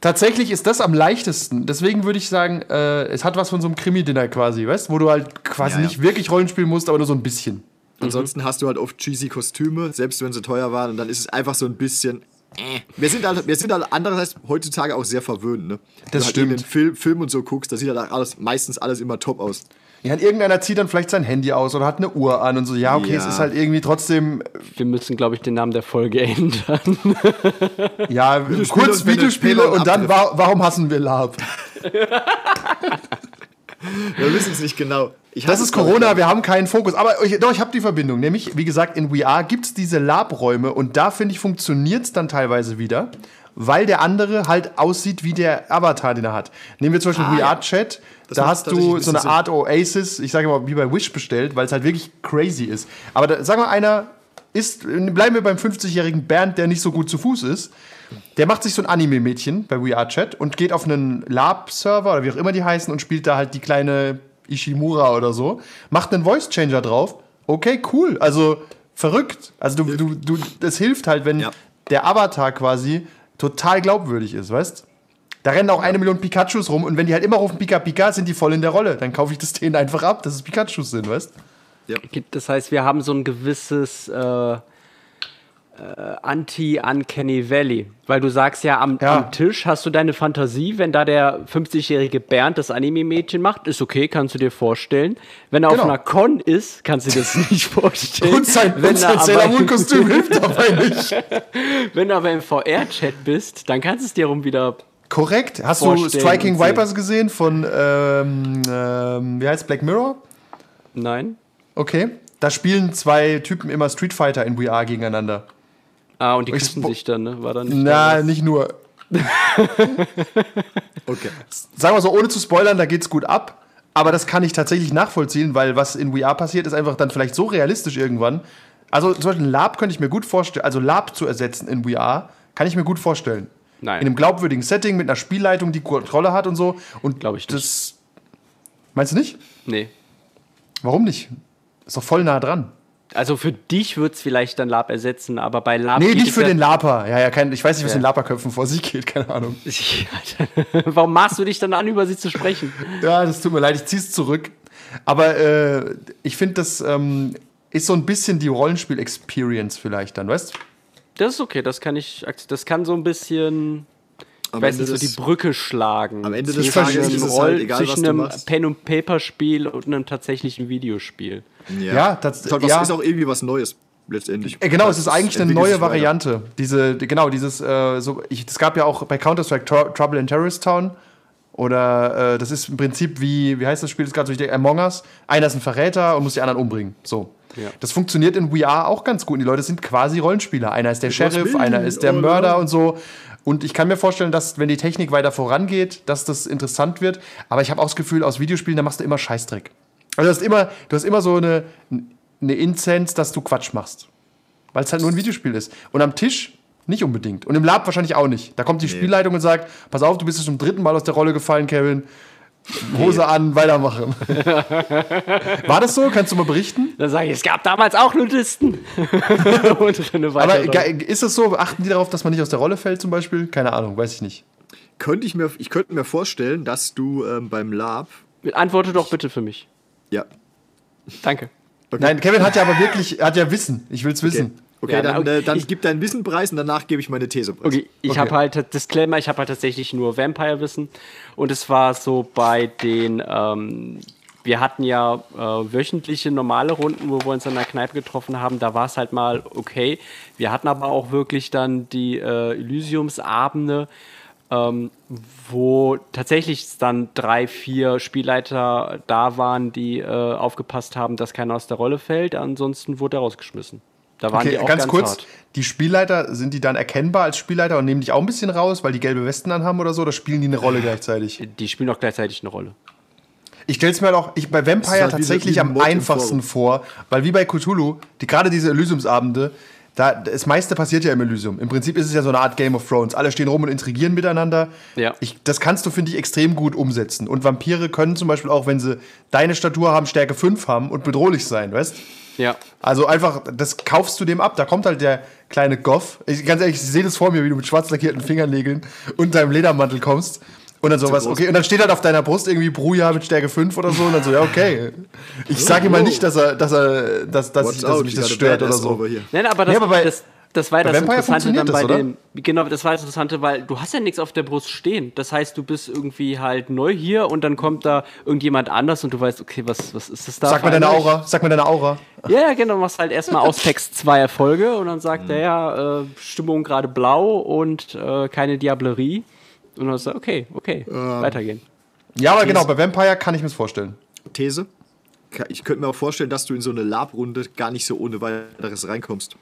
Tatsächlich ist das am leichtesten. Deswegen würde ich sagen, äh, es hat was von so einem Krimi-Dinner quasi, weißt Wo du halt quasi Ja, ja. nicht wirklich Rollen spielen musst, aber nur so ein bisschen. Ansonsten hast du halt oft cheesy Kostüme, selbst wenn sie teuer waren. Und dann ist es einfach so ein bisschen. Äh. Wir sind halt, wir sind halt andererseits heutzutage auch sehr verwöhnt, ne? Das du stimmt. Halt in den Film, Film und so guckst, da sieht halt alles, meistens alles immer top aus. Ja, und irgendeiner zieht dann vielleicht sein Handy aus oder hat eine Uhr an und so. Ja, okay, Ja. es ist halt irgendwie trotzdem, Wir müssen, glaube ich, den Namen der Folge ändern. ja, kurz und Videospiele Spieler und dann, wa warum hassen wir Lab? Wir wissen es nicht genau. Ich Das ist Corona, wir haben keinen Fokus. Aber ich, doch, ich habe die Verbindung. Nämlich, wie gesagt, in VR gibt es diese Lab-Räume und da, finde ich, funktioniert es dann teilweise wieder, weil der andere halt aussieht wie der Avatar, den er hat. Nehmen wir zum Beispiel Ah, ja. VR-Chat. Das Da hast du ein so eine Art Oasis, ich sage mal wie bei Wish bestellt, weil es halt wirklich crazy ist. Aber da, sag mal, einer ist, bleiben wir beim 50-jährigen Bernd, der nicht so gut zu Fuß ist. Der macht sich so ein Anime-Mädchen bei VR-Chat und geht auf einen Lab-Server oder wie auch immer die heißen und spielt da halt die kleine Ishimura oder so. Macht einen Voice-Changer drauf. Okay, cool. Also verrückt. Also du, du, du, das hilft halt, wenn Ja. der Avatar quasi total glaubwürdig ist, weißt Da rennen auch eine Million Pikachus rum und wenn die halt immer rufen Pika Pika, sind die voll in der Rolle. Dann kaufe ich das denen einfach ab, dass es Pikachus sind, weißt Das heißt, wir haben so ein gewisses, äh, Anti-Uncanny Valley. Weil du sagst ja am, Ja. am Tisch hast du deine Fantasie, wenn da der 50-jährige Bernd das Anime-Mädchen macht, ist okay, kannst du dir vorstellen. Wenn er Genau. auf einer Con ist, kannst du dir das nicht vorstellen. Und sein, wenn und sein Sailor aber- Moon Kostüm hilft dabei nicht. Wenn du aber im VR-Chat bist, dann kannst du es dir rum wieder. Korrekt. Hast du Striking. Vipers gesehen von, ähm, ähm, wie heißt Black Mirror? Nein? Okay. Da spielen zwei Typen immer Street Fighter in VR gegeneinander. Ah, und die küssen sich dann, ne? War dann nicht Na, dabei? nicht nur. Okay. Sagen wir so, ohne zu spoilern, da geht's gut ab. Aber das kann ich tatsächlich nachvollziehen, weil was in VR passiert, ist einfach dann vielleicht so realistisch irgendwann. Also zum Beispiel Lab könnte ich mir gut vorstellen, also Lab zu ersetzen in VR, kann ich mir gut vorstellen. Nein. In einem glaubwürdigen Setting mit einer Spielleitung, die Kontrolle hat und so. Und Glaub ich nicht. Das meinst du nicht? Nee. Warum nicht? Ist doch voll nah dran. Also für dich wird es vielleicht dann Lab ersetzen, aber bei Lab. Nee, nicht für den Laper. Ja, ja, kein, ich weiß nicht, was Ja. in Laperköpfen vor sich geht, keine Ahnung. Warum maßt du dich dann an, über sie zu sprechen? Ja, das tut mir leid, ich zieh's zurück. Aber äh, ich finde, das ähm, ist so ein bisschen die Rollenspiel-Experience vielleicht dann, weißt du? Das ist okay, das kann ich. Das kann so ein bisschen. Am weiß Ende nicht, so die Brücke schlagen. Am Ende Zwischen des Tages einem ist es halt egal, was zwischen du einem machst. Pen- und Paper-Spiel und einem tatsächlichen Videospiel. Ja, das- ist, halt was, ja. ist auch irgendwie was Neues letztendlich. Äh, genau, Das es ist eigentlich eine neue. Variante. Diese, die, genau, dieses, äh, so, ich, es gab ja auch bei Counter-Strike Tr Trouble in Terrorist Town. Oder äh, das ist im Prinzip wie, wie heißt das Spiel? Das ist gerade so richtig Among Us. Einer ist ein Verräter und muss die anderen umbringen. So. Ja. Das funktioniert in VR auch ganz gut. Und die Leute sind quasi Rollenspieler. Einer ist der Sheriff, will, einer ist der? Mörder und so. Und ich kann mir vorstellen, dass, wenn die Technik weiter vorangeht, dass das interessant wird. Aber ich habe auch das Gefühl, aus Videospielen, da machst du immer Scheißdreck. Also du hast immer, du hast immer so eine, eine Inzenz, dass du Quatsch machst. Weil es halt nur ein Videospiel ist. Und am Tisch nicht unbedingt. Und im Lab wahrscheinlich auch nicht. Da kommt die Spielleitung und sagt: Pass auf, du bist jetzt zum dritten Mal aus der Rolle gefallen, Kevin. Hose an, weitermachen. War das so? Kannst du mal berichten? Dann sage ich, es gab damals auch Nudisten. Aber ist es so? Achten die darauf, dass man nicht aus der Rolle fällt, zum Beispiel? Keine Ahnung, weiß ich nicht. Könnte ich, mir, ich könnte mir vorstellen, dass du ähm, beim Lab. Antworte doch bitte für mich. Ja. Danke. Okay. Nein, Kevin hat ja aber wirklich, hat ja Wissen. Ich will's wissen. Okay, Ja, dann, na, äh, dann ich- gib deinen Wissen preis und danach gebe ich meine These preis. Okay, ich Okay. habe halt, Disclaimer, ich habe halt tatsächlich nur Vampire-Wissen. Und es war so bei den, ähm, wir hatten ja äh, wöchentliche normale Runden, wo wir uns in der Kneipe getroffen haben. Da war es halt mal okay. Wir hatten aber auch wirklich dann die äh, Elysiumsabende, ähm, wo tatsächlich dann drei, vier Spielleiter da waren, die äh, aufgepasst haben, dass keiner aus der Rolle fällt. Ansonsten wurde er rausgeschmissen. Da waren Okay, die auch ganz, ganz, kurz, hart. die Spielleiter, sind die dann erkennbar als Spielleiter und nehmen dich auch ein bisschen raus, weil die gelbe Westen anhaben oder so, oder spielen die eine Rolle gleichzeitig? Die spielen auch gleichzeitig eine Rolle. Ich stelle es mir halt auch ich, bei Vampire halt tatsächlich am einfachsten vor, weil wie bei Cthulhu, die, gerade diese Elysiumsabende, da, das meiste passiert ja im Elysium. Im Prinzip ist es ja so eine Art Game of Thrones. Alle stehen rum und intrigieren miteinander. Ja. Ich, das kannst du, finde ich, extrem gut umsetzen. Und Vampire können zum Beispiel auch, wenn sie deine Statur haben, Stärke 5 haben und bedrohlich sein, weißt Ja. Also einfach, das kaufst du dem ab. Da kommt halt der kleine Goff. Ich, ganz ehrlich, ich sehe das vor mir, wie du mit schwarz lackierten Fingernägeln und deinem Ledermantel kommst. Und dann sowas, okay, und dann steht halt auf deiner Brust irgendwie Bruja mit Stärke 5 oder so. Und dann so, ja, okay. Ich sage ihm mal nicht, dass er, dass er, dass, dass, ich, dass mich das stört oder so. Nein, aber das, Nee, aber bei- das, das war das Interessante dann bei das, dem. Genau, das war das Interessante, weil du hast ja nichts auf der Brust stehen. Das heißt, du bist irgendwie halt neu hier und dann kommt da irgendjemand anders und du weißt, okay, was, was ist das da? Sag mal deine? Aura, sag mal deine Aura. Ja, ja, genau, du machst halt erstmal aus Text zwei Erfolge und dann sagt er ja, äh, Stimmung gerade blau und äh, keine Diablerie. Und dann sagst du, okay, okay, weitergehen. Ja, aber genau, bei Vampire kann ich mir's vorstellen. These. Ich könnte mir auch vorstellen, dass du in so eine Lab-Runde gar nicht so ohne weiteres reinkommst.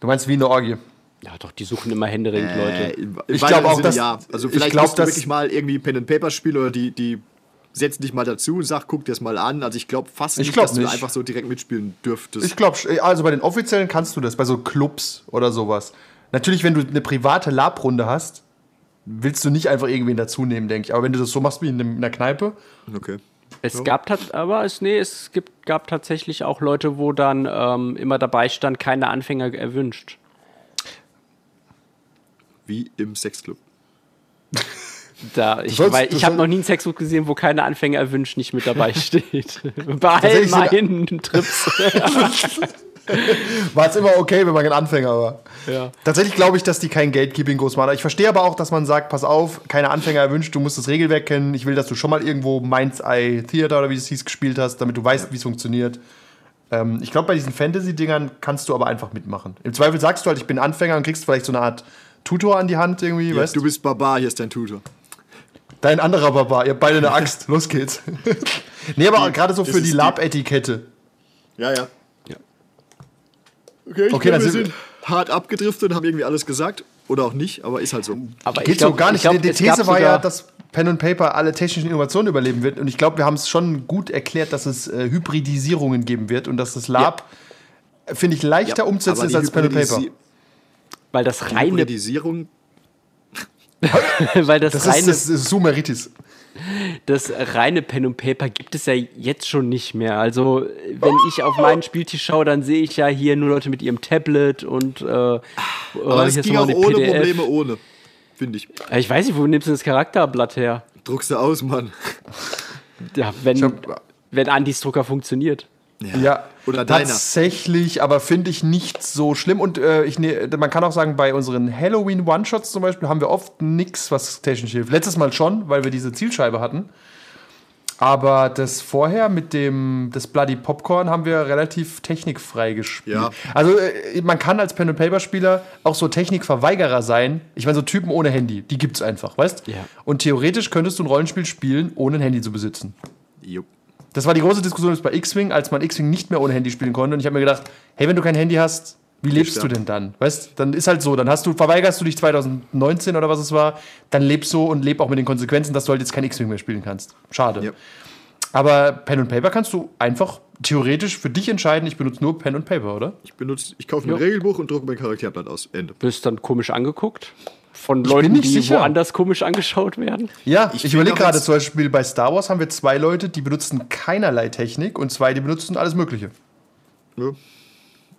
Du meinst wie eine Orgie. Ja, doch, die suchen immer händeringend Äh, Leute. Ich weiteren glaub auch, dass- ja. Also ich vielleicht glaub, musst du dass- wirklich mal irgendwie Pen and Paper spielen oder die, die setzen dich mal dazu und sag, guck dir das mal an. Also ich glaube fast Ich nicht, glaub dass du nicht. einfach so direkt mitspielen dürftest. Ich glaube, also bei den offiziellen kannst du das, bei so Clubs oder sowas. Natürlich, wenn du eine private Labrunde hast, willst du nicht einfach irgendwen dazu nehmen, denke ich. Aber wenn du das so machst wie in, einer Kneipe, okay. Es gab tat- aber es, nee, es gibt, gab tatsächlich auch Leute, wo dann ähm, immer dabei stand, keine Anfänger erwünscht. Wie im Sexclub. Da, ich weil ich habe noch nie einen Sexbuch gesehen, wo keine Anfänger erwünscht nicht mit dabei steht. Bei all meinen Trips. war es immer okay, wenn man ein Anfänger war. Ja. Tatsächlich glaube ich, dass die kein Gatekeeping groß machen. Ich verstehe aber auch, dass man sagt, pass auf, keine Anfänger erwünscht, du musst das Regelwerk kennen. Ich will, dass du schon mal irgendwo Mind's Eye Theater oder wie es hieß gespielt hast, damit du weißt, wie es funktioniert. Ähm, ich glaube, bei diesen Fantasy-Dingern kannst du aber einfach mitmachen. Im Zweifel sagst du halt, ich bin Anfänger und kriegst vielleicht so eine Art Tutor an die Hand irgendwie, Ja, weißt du bist Barbar, hier ist dein Tutor. Dein anderer Barbar, ihr habt beide eine Axt, los geht's. nee, aber gerade so für die- Lab-Etikette. Ja, ja. Ja. Okay, ich Okay, dann wir sind hart abgedriftet und haben irgendwie alles gesagt. Oder auch nicht, aber ist halt so. Aber Geht ich glaub, so gar nicht. Ich glaub, die die These war ja, dass Pen und Paper alle technischen Innovationen überleben wird. Und ich glaube, wir haben es schon gut erklärt, dass es äh, Hybridisierungen geben wird und dass das Lab, äh, finde ich, leichter umzusetzen aber ist als Pen und Paper. Weil das reine, Hybridisierung, weil das, Das reine, ist, das ist Sumeritis. Das reine Pen und Paper gibt es ja jetzt schon nicht mehr. Also wenn ich auf meinen Spieltisch schaue, dann sehe ich ja hier nur Leute mit ihrem Tablet und äh, aber das hier ist ging auch ohne PDF. Probleme ohne. Finde ich. Ich weiß nicht, wo nimmst du das Charakterblatt her? Druckst du aus, Mann. Ja, wenn, hab- wenn Andys Drucker funktioniert. Ja, Oder deiner. tatsächlich, aber finde ich nicht so schlimm. Und äh, ich, ne, man kann auch sagen, bei unseren Halloween One-Shots zum Beispiel haben wir oft nichts, was technisch hilft. Letztes Mal schon, weil wir diese Zielscheibe hatten. Aber das vorher mit dem das Bloody Popcorn haben wir relativ technikfrei gespielt. Ja. Also äh, man kann als Pen and Paper Spieler auch so Technikverweigerer sein. Ich meine so Typen ohne Handy, die gibt's einfach, weißt? Ja. Und theoretisch könntest du ein Rollenspiel spielen, ohne ein Handy zu besitzen. Jo. Das war die große Diskussion jetzt bei X-Wing, als man X-Wing nicht mehr ohne Handy spielen konnte. Und ich habe mir gedacht, hey, wenn du kein Handy hast, wie lebst da. du denn dann? Weißt, dann ist halt so, dann hast du, verweigerst du dich 2019 oder was es war, dann lebst du und leb auch mit den Konsequenzen, dass du halt jetzt kein X-Wing mehr spielen kannst. Schade. Ja. Aber Pen und Paper kannst du einfach theoretisch für dich entscheiden, ich benutze nur Pen und Paper, oder? Ich benutze, ich kaufe mir ein. Regelbuch und drucke mein Charakterblatt aus. Ende. Wirst dann komisch angeguckt von bin Leuten, nicht die sicher. woanders komisch angeschaut werden. Ja, ich, Ich überlege gerade zum Beispiel bei Star Wars haben wir zwei Leute, die benutzen keinerlei Technik und zwei, die benutzen alles Mögliche. Ja.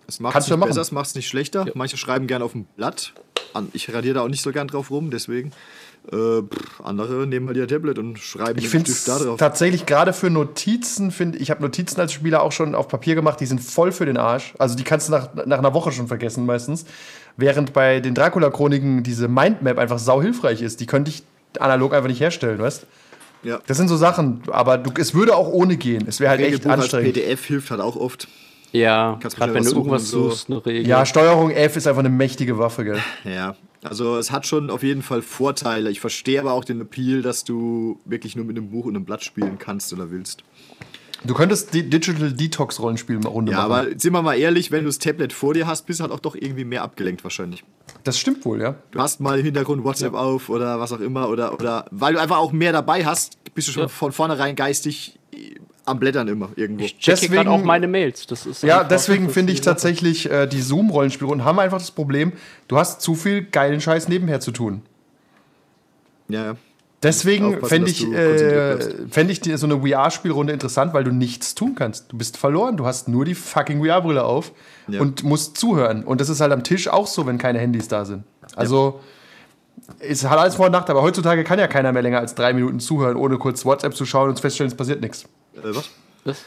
Es macht Kannst es du ja nicht machen. besser, es macht es nicht schlechter. Manche schreiben gerne auf dem Blatt. Ich radiere da auch nicht so gern drauf rum, deswegen. Äh, pff, andere nehmen halt ihr Tablet und schreiben Ich finde Stift da drauf. tatsächlich gerade für Notizen, finde ich, habe Notizen als Spieler auch schon auf Papier gemacht, die sind voll für den Arsch. Also die kannst du nach, nach einer Woche schon vergessen meistens. Während bei den Dracula-Chroniken diese Mindmap einfach sau hilfreich ist. Die könnte ich analog einfach nicht herstellen, weißt Ja. Das sind so Sachen, aber du, es würde auch ohne gehen. Es wäre halt echt Regelbuch als anstrengend. PDF hilft halt auch oft. Ja, Kannst gerade wenn du irgendwas so. suchst, eine Regel. Ja, Steuerung F ist einfach eine mächtige Waffe, gell? Ja, also es hat schon auf jeden Fall Vorteile. Ich verstehe aber auch den Appeal, dass du wirklich nur mit einem Buch und einem Blatt spielen kannst oder willst. Du könntest die Digital Detox Rollenspiel mal Runde Ja, machen. aber sind wir mal ehrlich, wenn du das Tablet vor dir hast, bist du halt auch doch irgendwie mehr abgelenkt wahrscheinlich. das stimmt wohl, ja. Du hast mal im Hintergrund WhatsApp auf oder was auch immer oder, oder weil du einfach auch mehr dabei hast, bist du schon Ja. von vornherein geistig äh, am Blättern immer irgendwo. Ich checke Deswegen- gerade auch meine Mails. Das ist Ja, deswegen finde ich tatsächlich, äh, die Zoom-Rollenspielrunden haben einfach das Problem, du hast zu viel geilen Scheiß nebenher zu tun. Ja, ja. Deswegen fände ich, äh, fänd ich die, so eine VR-Spielrunde interessant, weil du nichts tun kannst. Du bist verloren, du hast nur die fucking VR-Brille auf Ja. und musst zuhören. Und das ist halt am Tisch auch so, wenn keine Handys da sind. Also, es hat alles Vor- und Nachteile, aber heutzutage kann ja keiner mehr länger als drei Minuten zuhören, ohne kurz WhatsApp zu schauen und zu feststellen, es passiert nichts. Äh, was? Was?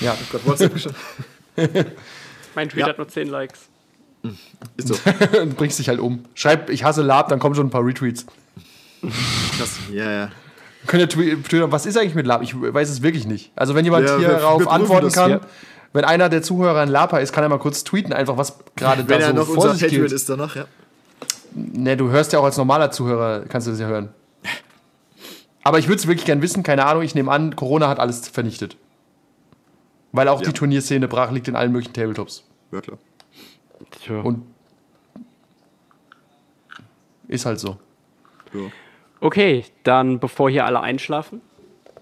Ja. Gott, WhatsApp schon. Mein Tweet Ja. hat nur 10 Likes. Ist so. und bringst dich halt um. Schreib, ich hasse Lab, dann kommen schon ein paar Retweets. Krass. Ja, ja. Könnt ihr twi- twittern, was ist eigentlich mit Lab? Ich weiß es wirklich nicht. Also, wenn jemand Ja, wir prüfen antworten das, kann, ja. wenn einer der Zuhörer ein Laper ist, kann er mal kurz tweeten, einfach was gerade da Wenn er so noch vor unser geht. ist danach, ja. Ne, du hörst ja auch als normaler Zuhörer, kannst du das ja hören. Aber ich würde es wirklich gern wissen, keine Ahnung, ich nehme an, Corona hat alles vernichtet. Weil auch Ja. die Turnierszene brach liegt in allen möglichen Tabletops. Ja, klar. Tja. Und ist halt so. Ja. Okay, dann bevor hier alle einschlafen.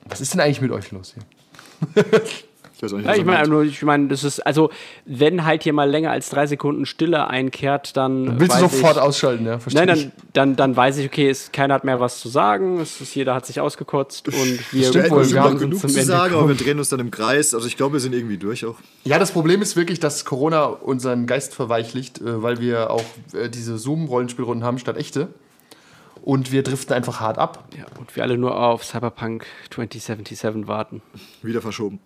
Was ist denn eigentlich mit euch los hier? Ich weiß auch nicht, Ja, ich meine, nur, ich meine, das ist, also, wenn halt hier mal länger als drei Sekunden Stille einkehrt, dann. Willst du sofort ich, ausschalten, ja? Versteh Nein, ich. dann, dann, dann weiß ich, okay, es, keiner hat mehr was zu sagen. Es ist, jeder hat sich ausgekotzt und wir Stimmt wohl, wir haben genug zum zu Ende sagen, aber kommen. wir drehen uns dann im Kreis. Also ich glaube, wir sind irgendwie durch auch. Ja, das Problem ist wirklich, dass Corona unseren Geist verweichlicht, äh, weil wir auch äh, diese Zoom-Rollenspielrunden haben statt echte. Und wir driften einfach hart ab. Ja, und wir alle nur auf Cyberpunk 2077 warten. Wieder verschoben.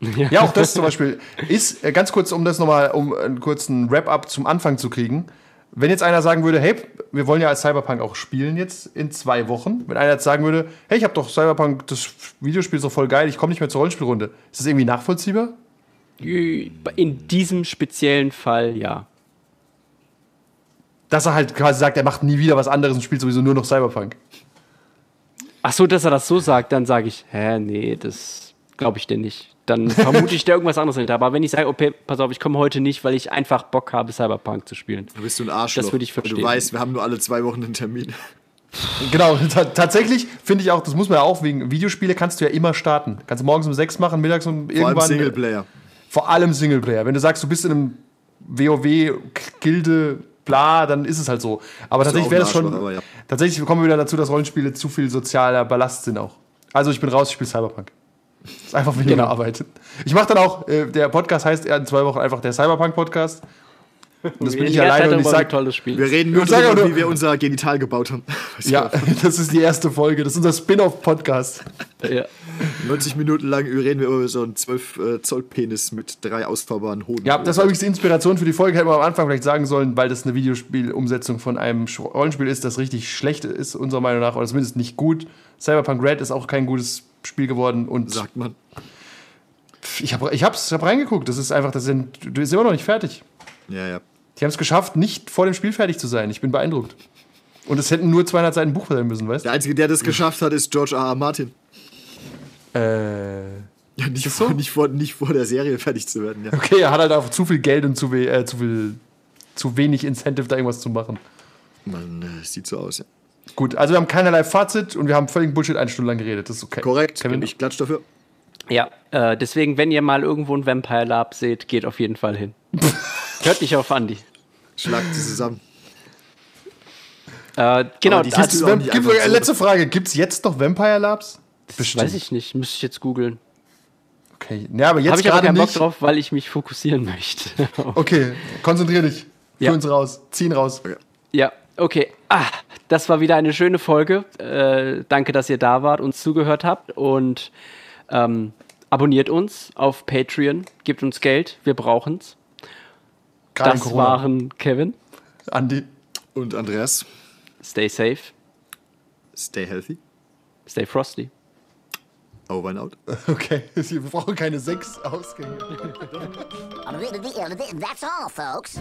Ja, auch das zum Beispiel ist, äh, ganz kurz, um das nochmal, um einen kurzen Wrap-up zum Anfang zu kriegen. Wenn jetzt einer sagen würde, hey, wir wollen ja als Cyberpunk auch spielen jetzt in zwei Wochen. Wenn einer jetzt sagen würde, hey, ich habe doch Cyberpunk, das Videospiel ist doch voll geil, ich komme nicht mehr zur Rollenspielrunde. Ist das irgendwie nachvollziehbar? In diesem speziellen Fall ja. Dass er halt quasi sagt, er macht nie wieder was anderes und spielt sowieso nur noch Cyberpunk. Ach so, dass er das so sagt, dann sage ich, hä, nee, das glaube ich dir nicht. Dann vermute ich dir irgendwas anderes nicht. Aber wenn ich sage, okay, pass auf, ich komme heute nicht, weil ich einfach Bock habe, Cyberpunk zu spielen. Da bist du ein Arschloch. Das würde ich verstehen. Du weißt, wir haben nur alle zwei Wochen einen Termin. Genau, ta- tatsächlich finde ich auch, das muss man ja auch wegen Videospiele kannst du ja immer starten. Kannst du morgens um sechs machen, mittags um Vor allem irgendwann. Singleplayer. Vor allem Singleplayer. Wenn du sagst, du bist in einem WoW-Gilde, bla, dann ist es halt so. Aber du tatsächlich wäre das schon. Ja. Tatsächlich kommen wir wieder dazu, dass Rollenspiele zu viel sozialer Ballast sind auch. Also ich bin raus, ich spiele Cyberpunk. Das ist einfach weniger Genau. Arbeit. Ich mache dann auch, äh, der Podcast heißt in zwei Wochen einfach der Cyberpunk-Podcast. Und das bin ich alleine und ich darüber, wie sag, toll das Spiel Wir reden nur darüber, nur- wie wir unser Genital gebaut haben. ja, das ist die erste Folge, das ist unser Spin-off-Podcast. Ja. 90 Minuten lang reden wir über so einen 12 äh, Zoll Penis mit drei ausfahrbaren Hoden. Ja, das war übrigens die Inspiration für die Folge, hätten wir am Anfang vielleicht sagen sollen, weil das eine Videospielumsetzung von einem Rollenspiel ist, das richtig schlecht ist, unserer Meinung nach, oder zumindest nicht gut. Cyberpunk Red ist auch kein gutes Spiel geworden und sagt man. ich habe ich hab's, ich hab reingeguckt, das ist einfach, das sind, du bist immer noch nicht fertig. Ja, ja. Die haben es geschafft, nicht vor dem Spiel fertig zu sein. Ich bin beeindruckt. Und es hätten nur 200 Seiten Buch sein müssen, weißt du? Der Einzige, der das geschafft hat, ist George R. R. Martin. Äh, Ja, nicht, so? vor, nicht, vor, nicht vor der Serie fertig zu werden. Ja. okay, er hat halt auch zu viel Geld und zu, we äh, zu viel, zu wenig Incentive, da irgendwas zu machen. Man, äh, sieht so aus, ja. Gut, also wir haben keinerlei Fazit und wir haben völlig Bullshit eine Stunde lang geredet. Das ist okay. Korrekt. Kevin? Ich klatsch dafür. Ja, äh, deswegen, wenn ihr mal irgendwo ein Vampire Lab seht, geht auf jeden Fall hin. Hört nicht auf Andi. Schlagt sie zusammen. Äh, genau, die das ist Gibt, so. letzte Frage: Gibt es jetzt noch Vampire Labs? weiß ich nicht, müsste ich jetzt googeln. Okay, ja, aber Habe jetzt ich aber gerade keinen Bock drauf, weil ich mich fokussieren möchte. Okay, konzentrier dich. Ja. Führ uns raus. Zieh ihn raus. ja, okay. Ah, das war wieder eine schöne Folge. Äh, danke, dass ihr da wart, uns zugehört habt und ähm, abonniert uns auf Patreon, gebt uns Geld, wir brauchen's. Gerade in Das Corona. waren Kevin. Andi. Und Andreas, Stay safe, stay healthy. stay frosty. Over and out. Okay, wir brauchen keine sechs Ausgänge. That's all, folks.